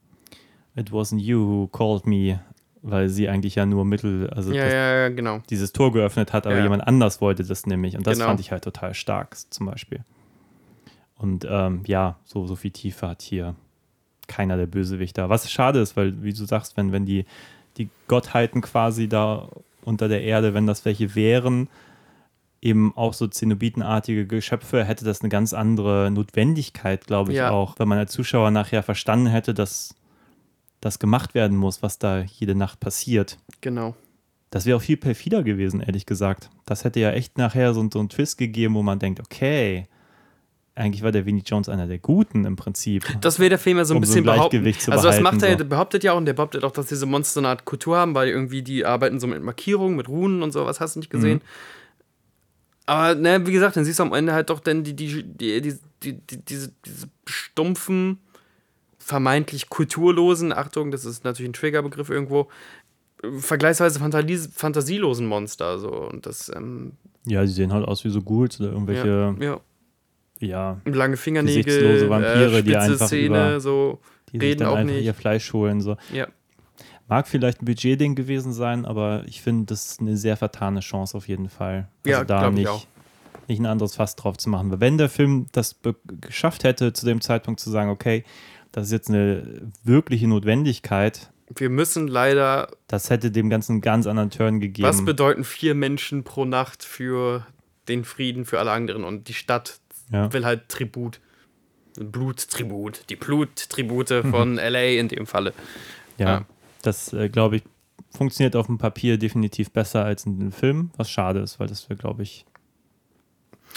it wasn't you who called me, weil sie eigentlich ja nur Mittel, also Ja, das, ja, genau. dieses Tor geöffnet hat, aber Ja. jemand anders wollte das nämlich. Und das Genau. fand ich halt total stark, zum Beispiel. Und ähm, ja, so, so viel Tiefe hat hier keiner der Bösewichter. Was schade ist, weil, wie du sagst, wenn, wenn die, die Gottheiten quasi da unter der Erde, wenn das welche wären, eben auch so Zenobitenartige Geschöpfe, hätte das eine ganz andere Notwendigkeit, glaube ich Ja. auch, wenn man als Zuschauer nachher verstanden hätte, dass das gemacht werden muss, was da jede Nacht passiert. Genau. Das wäre auch viel perfider gewesen, ehrlich gesagt. Das hätte ja echt nachher so, so einen Twist gegeben, wo man denkt, okay, eigentlich war der Vinnie Jones einer der Guten im Prinzip. Das will der Film ja so ein Um so bisschen ein behaupten. Also das macht er, so. behauptet ja auch und der behauptet auch, dass diese Monster eine Art Kultur haben, weil irgendwie die arbeiten so mit Markierungen, mit Runen und sowas, hast du nicht gesehen. Mhm. Aber ne, wie gesagt, dann siehst du am Ende halt doch dann die, die, die, die, die, die diese, diese stumpfen, vermeintlich kulturlosen, Achtung, das ist natürlich ein Triggerbegriff irgendwo, vergleichsweise fantasie fantasielosen Monster. So. Und das, ähm, Ja, sie sehen halt aus wie so Ghouls oder irgendwelche, ja, ja, ja, lange Fingernägel, Gesichtslose Vampire, äh, die spitze einfach Zähne, über- so. die sich Reden dann auch einfach nicht. ihr Fleisch holen. So. Ja. Mag vielleicht ein Budgetding gewesen sein, aber ich finde, das ist eine sehr vertane Chance auf jeden Fall. Also Ja, da glaub ich nicht, auch. nicht ein anderes Fass drauf zu machen. Weil wenn der Film das geschafft hätte, zu dem Zeitpunkt zu sagen, okay, das ist jetzt eine wirkliche Notwendigkeit, Wir müssen leider das hätte dem Ganzen einen ganz anderen Turn gegeben. Was bedeuten vier Menschen pro Nacht für den Frieden für alle anderen? Und die Stadt Ja. will halt Tribut. Bluttribut. Die Bluttribute von LA in dem Falle. Ja, Ja. Das äh, glaube ich funktioniert auf dem Papier definitiv besser als in dem Film, was schade ist, weil das wäre, glaube ich,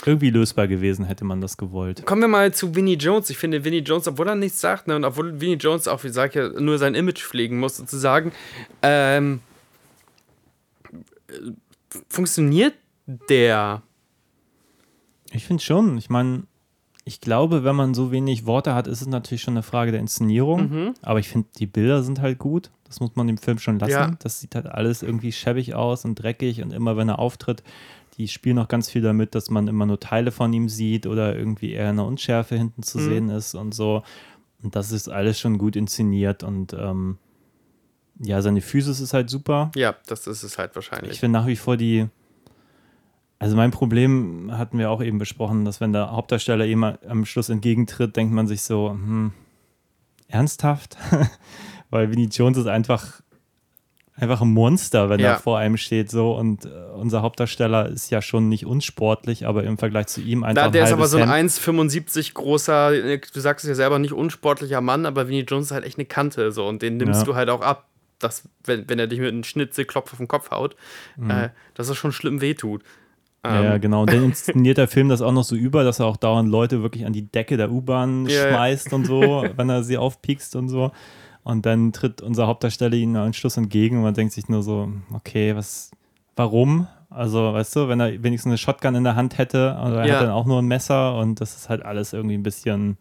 irgendwie lösbar gewesen, hätte man das gewollt. Kommen wir mal zu Vinnie Jones. Ich finde, Vinnie Jones, obwohl er nichts sagt, ne, und obwohl Vinnie Jones auch, wie sag ich ja, nur sein Image pflegen muss, sozusagen, ähm, äh, funktioniert der. Ich finde schon. Ich meine, ich glaube, wenn man so wenig Worte hat, ist es natürlich schon eine Frage der Inszenierung. Mhm. Aber ich finde, die Bilder sind halt gut. Das muss man dem Film schon lassen. Ja. Das sieht halt alles irgendwie schäbig aus und dreckig. Und immer, wenn er auftritt, die spielen auch ganz viel damit, dass man immer nur Teile von ihm sieht oder irgendwie eher eine Unschärfe hinten zu Mhm. sehen ist und so. Und das ist alles schon gut inszeniert. Und ähm, ja, seine Physis ist halt super. Ja, das ist es halt Ich wahrscheinlich. finde nach wie vor die. Also mein Problem hatten wir auch eben besprochen, dass wenn der Hauptdarsteller ihm am Schluss entgegentritt, denkt man sich so, hm, ernsthaft? Weil Vinnie Jones ist einfach, einfach ein Monster, wenn Ja. er vor einem steht so und äh, unser Hauptdarsteller ist ja schon nicht unsportlich, aber im Vergleich zu ihm einfach Da, der ein ist aber so ein Hemd. 1,75 großer, äh, du sagst es ja selber, nicht unsportlicher Mann, aber Vinnie Jones ist halt echt eine Kante so und den nimmst Ja. du halt auch ab, dass, wenn, wenn er dich mit einem Schnitzelklopf auf den Kopf haut, äh, dass es schon schlimm wehtut. Ja, ja, Ähm, genau. Und dann inszeniert der Film das auch noch so über, dass er auch dauernd Leute wirklich an die Decke der U-Bahn ja. schmeißt und so, wenn er sie aufpiekst und so. Und dann tritt unser Hauptdarsteller ihnen am Schluss entgegen und man denkt sich nur so, okay, was, warum? Also, weißt du, wenn er wenigstens eine Shotgun in der Hand hätte, oder er Ja. hat dann auch nur ein Messer und das ist halt alles irgendwie ein bisschen.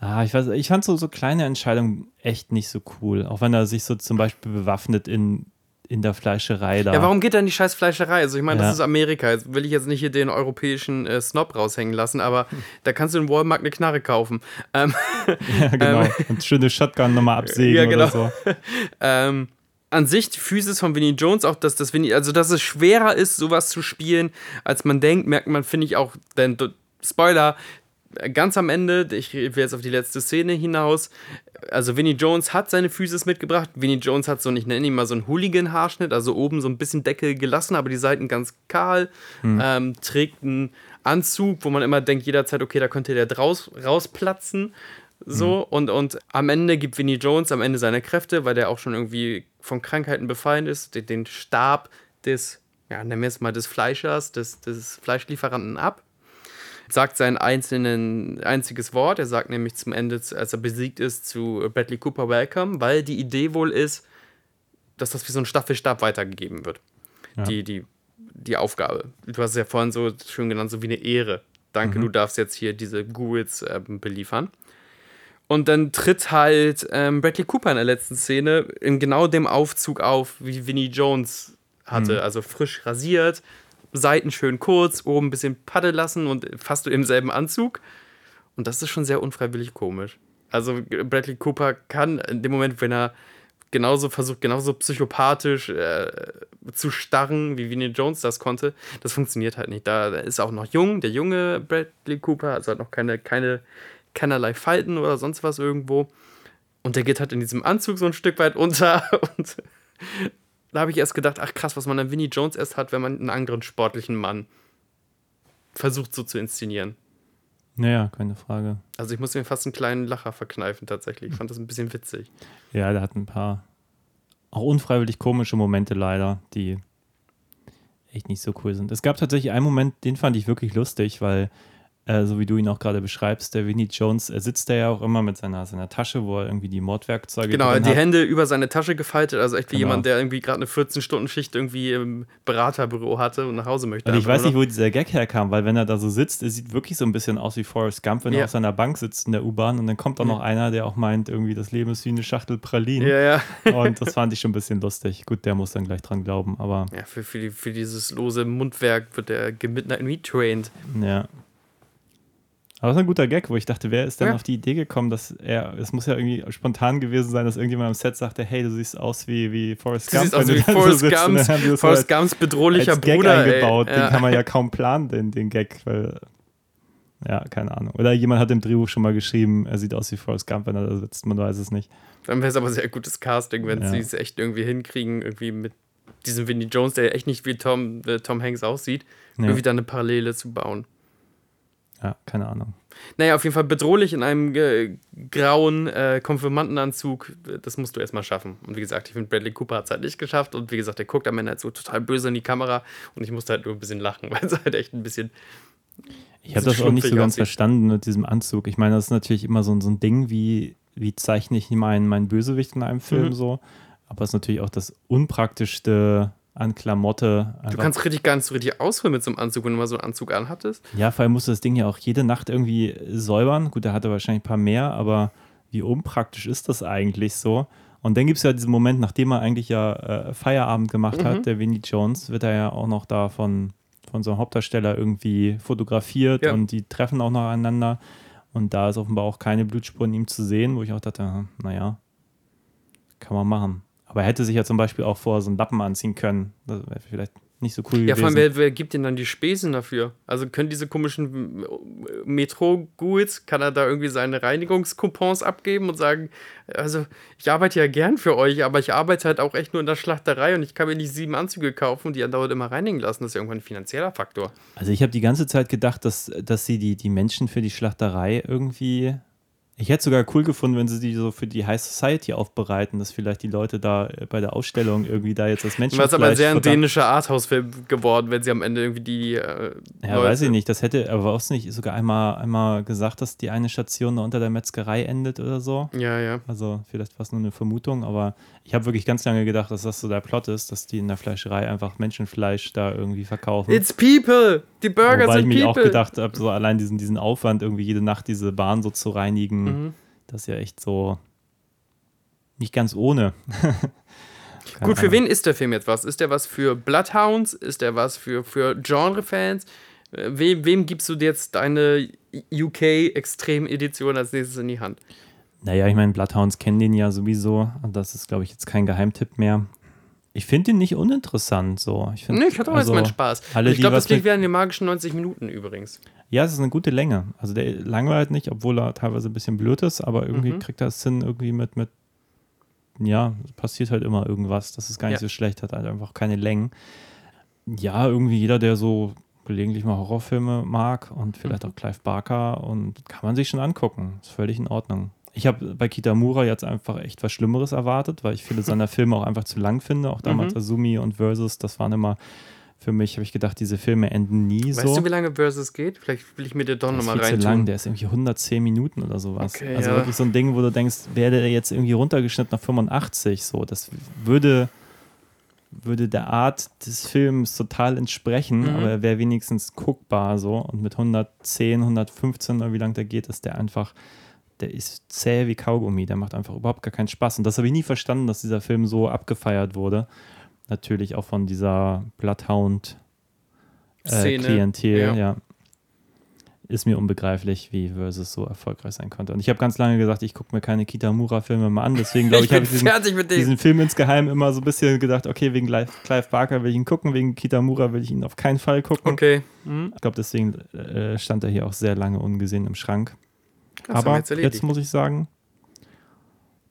Ah, ich weiß, ich fand so, so kleine Entscheidungen echt nicht so cool. Auch wenn er sich so zum Beispiel bewaffnet in, in der Fleischerei da. Ja, warum geht in die scheiß Fleischerei? Also ich meine, Ja. das ist Amerika. Jetzt will ich jetzt nicht hier den europäischen äh, Snob raushängen lassen, aber da kannst du in Walmart eine Knarre kaufen. Ähm, Ja, genau. und schöne Shotgun nochmal absägen Ja, genau. oder so. ähm, an sich die Physis von Vinnie Jones, auch dass das Vinnie, also dass es schwerer ist, sowas zu spielen, als man denkt, merkt man, finde ich auch, denn Spoiler, ganz am Ende, ich will jetzt auf die letzte Szene hinaus, also Vinnie Jones hat seine Physis mitgebracht. Vinnie Jones hat so, ich nenne ihn mal so einen Hooligan-Haarschnitt, also oben so ein bisschen Deckel gelassen, aber die Seiten ganz kahl, ähm, trägt einen Anzug, wo man immer denkt, jederzeit, okay, da könnte der draus, rausplatzen. So, und, und am Ende gibt Vinnie Jones am Ende seine Kräfte, weil der auch schon irgendwie von Krankheiten befallen ist, den, den Stab des, ja, nennen wir es mal des Fleischers, des, des Fleischlieferanten ab. Sagt sein einzelnen, einziges Wort. Er sagt nämlich zum Ende, als er besiegt ist, zu Bradley Cooper Welcome, weil die Idee wohl ist, dass das wie so ein Staffelstab weitergegeben wird. Ja. Die, die, die Aufgabe. Du hast es ja vorhin so schön genannt, so wie eine Ehre. Danke, du darfst jetzt hier diese Ghouls ähm, beliefern. Und dann tritt halt ähm, Bradley Cooper in der letzten Szene in genau dem Aufzug auf, wie Vinnie Jones hatte. Also frisch rasiert, Seiten schön kurz, oben ein bisschen Patte lassen und fast im selben Anzug. Und das ist schon sehr unfreiwillig komisch. Also Bradley Cooper kann in dem Moment, wenn er genauso versucht, genauso psychopathisch äh, zu starren, wie Vinnie Jones das konnte, das funktioniert halt nicht. Da ist auch noch jung, der junge Bradley Cooper, also hat noch keine, keine, keinerlei Falten oder sonst was irgendwo. Und der geht halt in diesem Anzug so ein Stück weit unter und da habe ich erst gedacht, ach krass, was man an Vinnie Jones erst hat, wenn man einen anderen sportlichen Mann versucht so zu inszenieren. Naja, keine Frage. Also ich muss mir fast einen kleinen Lacher verkneifen tatsächlich. Ich fand das ein bisschen witzig. Ja, der hat ein paar auch unfreiwillig komische Momente leider, die echt nicht so cool sind. Es gab tatsächlich einen Moment, den fand ich wirklich lustig, weil äh, so wie du ihn auch gerade beschreibst, der Vinnie Jones, er sitzt da ja auch immer mit seiner, seiner Tasche, wo er irgendwie die Mordwerkzeuge Genau, die hat. Hände über seine Tasche gefaltet, also echt wie Genau. jemand, der irgendwie gerade eine 14-Stunden-Schicht irgendwie im Beraterbüro hatte und nach Hause möchte. Und ich weiß nicht, wo dieser Gag herkam, weil wenn er da so sitzt, er sieht wirklich so ein bisschen aus wie Forrest Gump, wenn Ja. er auf seiner Bank sitzt in der U-Bahn und dann kommt da noch einer, der auch meint, irgendwie das Leben ist wie eine Schachtel Pralinen. Ja, ja. Und das fand ich schon ein bisschen lustig. Gut, der muss dann gleich dran glauben, aber Ja, für, für, die, für dieses lose Mundwerk wird der Midnight retrained. ja. Aber es ist ein guter Gag, wo ich dachte, wer ist denn Ja. auf die Idee gekommen, dass er, es muss ja irgendwie spontan gewesen sein, dass irgendjemand am Set sagte, hey, du siehst aus wie, wie Forrest Du Gump. siehst aus wie du so Forrest. Und Gumps, das Forrest halt Gumps bedrohlicher als Gag Bruder. eingebaut. Ey. Den Ja. kann man ja kaum planen, den, den Gag, weil, ja, keine Ahnung. Oder jemand hat im Drehbuch schon mal geschrieben, er sieht aus wie Forrest Gump, wenn er da sitzt, man weiß es nicht. Dann wäre es aber sehr gutes Casting, wenn Ja. sie es echt irgendwie hinkriegen, irgendwie mit diesem Vinnie Jones, der echt nicht wie Tom, äh, Tom Hanks aussieht, irgendwie da eine Parallele zu bauen. Ja, keine Ahnung. Naja, auf jeden Fall bedrohlich in einem äh, grauen äh, Konfirmandenanzug. Das musst du erstmal schaffen. Und wie gesagt, ich finde, Bradley Cooper hat es halt nicht geschafft. Und wie gesagt, der guckt am Ende halt so total böse in die Kamera. Und ich musste halt nur ein bisschen lachen, weil es halt echt ein bisschen. Ich habe das auch nicht so ganz aussieht. verstanden mit diesem Anzug. Ich meine, das ist natürlich immer so, ein- so ein Ding, wie, wie zeichne ich meinen, meinen Bösewicht in einem Film Mhm. so. Aber es ist natürlich auch das unpraktischste an Klamotte. Du kannst richtig gar nicht so richtig ausholen mit so einem Anzug, wenn du mal so einen Anzug anhattest. Ja, vor allem musst du das Ding ja auch jede Nacht irgendwie säubern. Gut, er wahrscheinlich ein paar mehr, aber wie unpraktisch ist das eigentlich so? Und dann gibt es ja diesen Moment, nachdem er eigentlich ja äh, Feierabend gemacht Mhm. hat, der Vinnie Jones, wird er ja auch noch da von, von so einem Hauptdarsteller irgendwie fotografiert Ja. und die treffen auch noch einander. Und da ist offenbar auch keine Blutspur in ihm zu sehen, wo ich auch dachte, hm, naja, kann man machen. Aber er hätte sich ja zum Beispiel auch vor so einen Lappen anziehen können. Das wäre vielleicht nicht so cool Ja, gewesen. vor allem, wer, wer gibt denn dann die Spesen dafür? Also können diese komischen Metro-Ghouls, kann er da irgendwie seine Reinigungskupons abgeben und sagen, also ich arbeite ja gern für euch, aber ich arbeite halt auch echt nur in der Schlachterei und ich kann mir nicht sieben Anzüge kaufen und die andauernd immer reinigen lassen. Das ist ja irgendwann ein finanzieller Faktor. Also ich habe die ganze Zeit gedacht, dass, dass sie die, die Menschen für die Schlachterei irgendwie. Ich hätte sogar cool gefunden, wenn sie die so für die High Society aufbereiten, dass vielleicht die Leute da äh, bei der Ausstellung irgendwie da jetzt das Menschen. War es aber sehr ein dänischer Arthouse-Film geworden, wenn sie am Ende irgendwie die. Äh, Ja, weiß ich nicht. Das hätte, aber war es nicht sogar einmal, einmal gesagt, dass die eine Station da unter der Metzgerei endet oder so? Ja, ja. Also vielleicht war es nur eine Vermutung, aber ich habe wirklich ganz lange gedacht, dass das so der Plot ist, dass die in der Fleischerei einfach Menschenfleisch da irgendwie verkaufen. It's people! Die Burger Wobei ich sind mich auch people! gedacht habe, so allein diesen, diesen Aufwand, irgendwie jede Nacht diese Bahn so zu reinigen, Mhm. das ist ja echt so nicht ganz ohne. Gut, für wen ist der Film jetzt was? Ist der was für Bloodhounds? Ist der was für, für Genre-Fans? Äh, Wem, wem gibst du jetzt deine UK-Extrem-Edition als nächstes in die Hand? Naja, ich meine, Bloodhounds kennen den ja sowieso und das ist, glaube ich, jetzt kein Geheimtipp mehr. Ich finde den nicht uninteressant so. Ich find, Nee, ich hatte auch also, jetzt meinen Spaß. alle, ich glaube, das liegt wieder an den magischen 90 Minuten übrigens. Ja, es ist eine gute Länge. Also der langweilt nicht, obwohl er teilweise ein bisschen blöd ist, aber irgendwie Mhm. kriegt er es hin, irgendwie mit, mit, ja, es passiert halt immer irgendwas. Das ist gar nicht Ja. so schlecht, hat halt einfach keine Längen. Ja, irgendwie jeder, der so gelegentlich mal Horrorfilme mag und vielleicht Mhm. auch Clive Barker und kann man sich schon angucken. Ist völlig in Ordnung. Ich habe bei Kitamura jetzt einfach echt was Schlimmeres erwartet, weil ich viele seiner Filme auch einfach zu lang finde. Auch damals Mhm. Azumi und Versus, das waren immer für mich, habe ich gedacht, diese Filme enden nie so. Weißt du, wie lange Versus geht? Vielleicht will ich mir den doch Der ist nochmal rein zu lang, der ist irgendwie 110 Minuten oder sowas. Okay, also ja. wirklich so ein Ding, wo du denkst, wäre der jetzt irgendwie runtergeschnitten auf 85, so, das würde, würde der Art des Films total entsprechen, Mhm. aber er wäre wenigstens guckbar so und mit 110, 115 oder wie lang der geht, ist der einfach, der ist zäh wie Kaugummi, der macht einfach überhaupt gar keinen Spaß und das habe ich nie verstanden, dass dieser Film so abgefeiert wurde. Natürlich auch von dieser Bloodhound äh, ja. ja. Ist mir unbegreiflich, wie Versus so erfolgreich sein konnte. Und ich habe ganz lange gesagt, ich gucke mir keine Kitamura-Filme mal an. Deswegen glaube Ich ich, habe ich diesen, fertig mit dem. diesen Film insgeheim immer so ein bisschen gedacht, okay, wegen Clive, Clive Barker will ich ihn gucken, wegen Kitamura will ich ihn auf keinen Fall gucken. Okay. Mhm. Ich glaube, deswegen äh, stand er hier auch sehr lange ungesehen im Schrank. Das Aber jetzt jetzt muss ich sagen,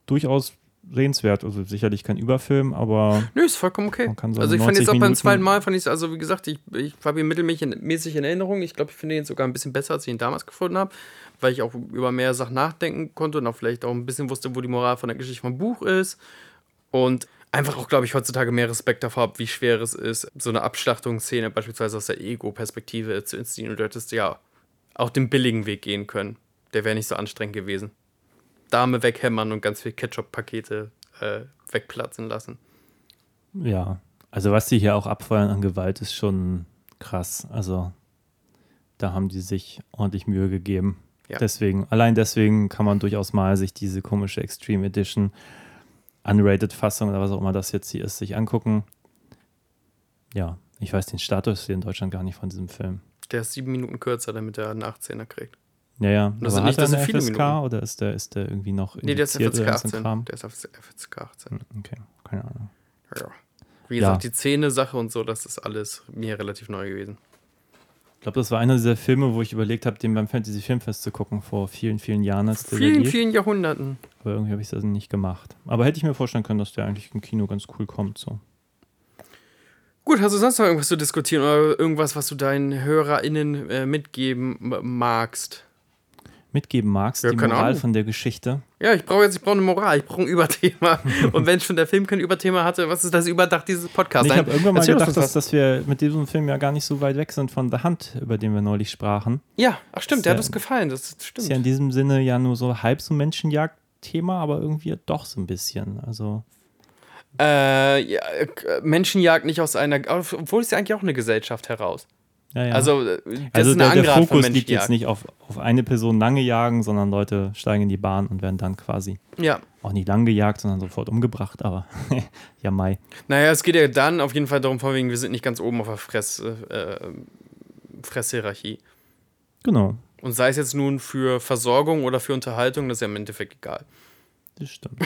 durchaus sehenswert. Also sicherlich kein Überfilm, aber Nö, ist vollkommen okay. So also ich fand jetzt auch 90 beim zweiten Mal, fand ich also wie gesagt, ich, ich habe ihn mittelmäßig in Erinnerung. Ich glaube, ich finde ihn sogar ein bisschen besser, als ich ihn damals gefunden habe, weil ich auch über mehr Sachen nachdenken konnte und auch vielleicht auch ein bisschen wusste, wo die Moral von der Geschichte vom Buch ist. Und einfach auch, glaube ich, heutzutage mehr Respekt davor habe, wie schwer es ist, so eine Abschlachtungsszene beispielsweise aus der Ego-Perspektive zu inszenieren. Und du hättest ja auch den billigen Weg gehen können. Der wäre nicht so anstrengend gewesen. Dame weghämmern und ganz viel Ketchup-Pakete äh, wegplatzen lassen. ja. Also was die hier auch abfeuern an Gewalt ist schon krass. Also da haben die sich ordentlich Mühe gegeben. Ja. Deswegen, allein deswegen kann man durchaus mal sich diese komische Extreme Edition unrated Fassung oder was auch immer das jetzt hier ist, sich angucken. Ja, ich weiß den Status hier in Deutschland gar nicht von diesem Film. Der ist sieben Minuten kürzer, damit er einen 18er kriegt. Ja, ja. Das aber hat er das sind eine FSK Minuten. oder ist der, ist der irgendwie noch Nee, der ist FSK oder so ein 18. Kram? Der ist FSK 18. Okay, keine Ahnung. Ja. Wie Ja. gesagt, die Zähne-Sache und so, das ist alles mir relativ neu gewesen. Ich glaube, das war einer dieser Filme, wo ich überlegt habe, den beim Fantasy Filmfest zu gucken, vor vielen, vielen Jahren. Als der da Vielen, lief. vielen Jahrhunderten. Aber irgendwie habe ich das nicht gemacht. Aber hätte ich mir vorstellen können, dass der eigentlich im Kino ganz cool kommt. So. Gut, hast du sonst noch irgendwas zu diskutieren oder irgendwas, was du deinen HörerInnen äh, mitgeben magst? Mitgeben magst, Ja, die Moral Ahnung. von der Geschichte. Ja, ich brauche jetzt, ich brauche eine Moral, ich brauche ein Überthema. und wenn schon der Film kein Überthema hatte, was ist das Überdach dieses Podcasts? ich habe irgendwann mal gedacht, dass, dass wir mit diesem Film ja gar nicht so weit weg sind von The Hunt, über den wir neulich sprachen. Ja, ach stimmt, der hat Ist uns ja- gefallen, das Ist stimmt. ja in diesem Sinne ja nur so halb so Menschenjagd-Thema, aber irgendwie doch so ein bisschen. Also, Äh, ja, äh, Menschenjagd nicht aus einer, obwohl es ja eigentlich auch eine Gesellschaft heraus. Ja, ja. Also, äh, das also ist der, eine der von Fokus liegt jetzt nicht auf, auf eine Person lange jagen, sondern Leute steigen in die Bahn und werden dann quasi Ja. auch nicht lang gejagt, sondern sofort umgebracht, aber ja, Mai. Naja, es geht ja dann auf jeden Fall darum, von wegen, wir sind nicht ganz oben auf der Fress, äh, Fresshierarchie. Genau, Und sei es jetzt nun für Versorgung oder für Unterhaltung, das ist ja im Endeffekt egal. das stimmt.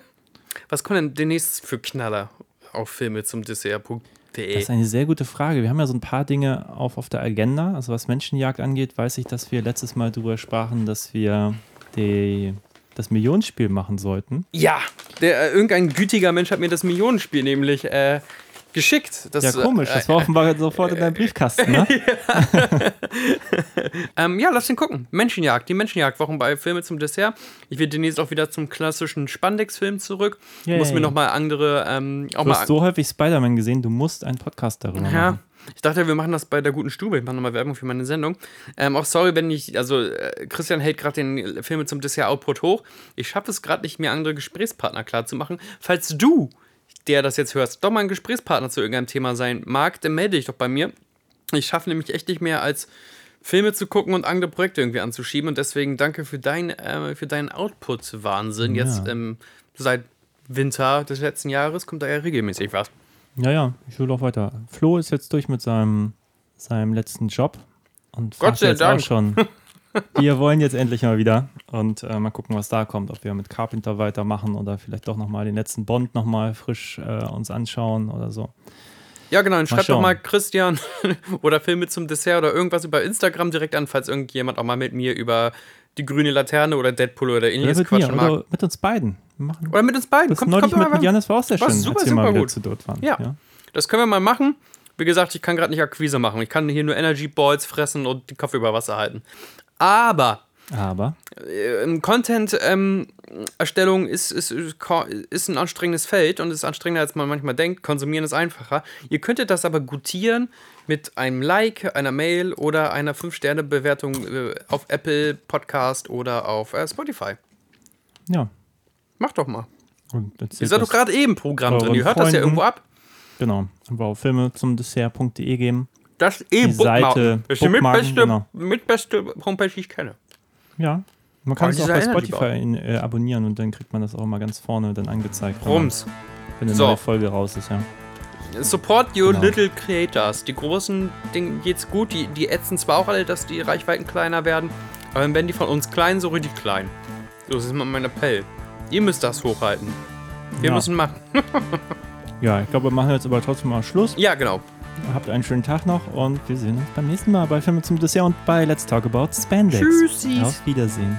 Was kommt denn demnächst für Knaller auf Filme zum Dessert.de? Das ist eine sehr gute Frage. Wir haben ja so ein paar Dinge auf, auf der Agenda. Also was Menschenjagd angeht, weiß ich, dass wir letztes Mal darüber sprachen, dass wir die, das Millionenspiel machen sollten. Ja, der, äh, irgendein gütiger Mensch hat mir das Millionenspiel nämlich äh, geschickt. Das, Ja, komisch. Das war offenbar sofort in deinem Briefkasten, ne? Ähm, ja, lass den gucken. Menschenjagd, die Menschenjagd-Wochen bei Filme zum Dessert. Ich werde demnächst auch wieder zum klassischen Spandex-Film zurück. Yay. Muss mir nochmal andere, ähm, auch Du mal. hast so häufig Spider-Man gesehen, du musst einen Podcast darüber ja, machen. ich dachte, wir machen das bei der guten Stube. Ich mache nochmal Werbung für meine Sendung. Ähm, auch sorry, wenn ich, also äh, Christian hält gerade den Filme zum Dessert-Output hoch. Ich schaffe es gerade nicht, mir andere Gesprächspartner klarzumachen. Falls du, der das jetzt hörst, doch mal ein Gesprächspartner zu irgendeinem Thema sein mag, dann melde dich doch bei mir. Ich schaffe nämlich echt nicht mehr als Filme zu gucken und andere Projekte irgendwie anzuschieben. Und deswegen danke für, dein, äh, für deinen Output-Wahnsinn. Ja. Jetzt ähm, seit Winter des letzten Jahres kommt da ja regelmäßig was. Ja, ja, ich will auch weiter. Flo ist jetzt durch mit seinem, seinem letzten Job und Gott sei Dank. auch schon. Wir wollen jetzt endlich mal wieder und äh, mal gucken, was da kommt. Ob wir mit Carpenter weitermachen oder vielleicht doch nochmal den letzten Bond nochmal frisch äh, uns anschauen oder so. Ja, genau. Und schreibt doch mal Christian oder Filme zum Dessert oder irgendwas über Instagram direkt an, falls irgendjemand auch mal mit mir über die grüne Laterne oder Deadpool oder ähnliches mir quatschen mag. oder mit uns beiden. Machen Oder mit uns beiden. das Kommt, neulich kommt mit, mit Janis war auch sehr schön, super, als wir mal gut. zu dort waren. Ja. Das können wir mal machen. Wie gesagt, ich kann gerade nicht Akquise machen. Ich kann hier nur Energy Balls fressen und den Kopf über Wasser halten. Aber Aber äh, Content-Erstellung ist, ist, ist ein anstrengendes Feld und ist anstrengender, als man manchmal denkt. Konsumieren ist einfacher. Ihr könntet das aber gutieren mit einem Like, einer Mail oder einer 5-Sterne-Bewertung äh, auf Apple Podcast oder auf äh, Spotify. ja. Macht doch mal. Und Ihr seid doch gerade eben Programm drin. Ihr hört das ja Freunden. irgendwo ab. Genau. Einfach auf Filme zum Dessert.de geben. Das eh Die Seite Das ist die mitbeste, genau. mitbeste Homepage, die ich kenne. Ja. Man kann es auch bei Spotify in, äh, abonnieren und dann kriegt man das auch mal ganz vorne dann angezeigt. wenn Rums. Wenn eine So. neue Folge raus ist, ja. Support your Genau. little creators. Die großen, denen geht's gut. Die, die ätzen zwar auch alle, dass die Reichweiten kleiner werden, aber dann werden die von uns klein, so richtig klein. So, das ist mal mein Appell. Ihr müsst das hochhalten. Wir Ja. müssen machen. Ja, ich glaube, wir machen jetzt aber trotzdem mal Schluss. Ja, genau. Habt einen schönen Tag noch und wir sehen uns beim nächsten Mal bei Filme zum Dessert und bei Let's Talk About Spandex. Tschüssis. Auf Wiedersehen.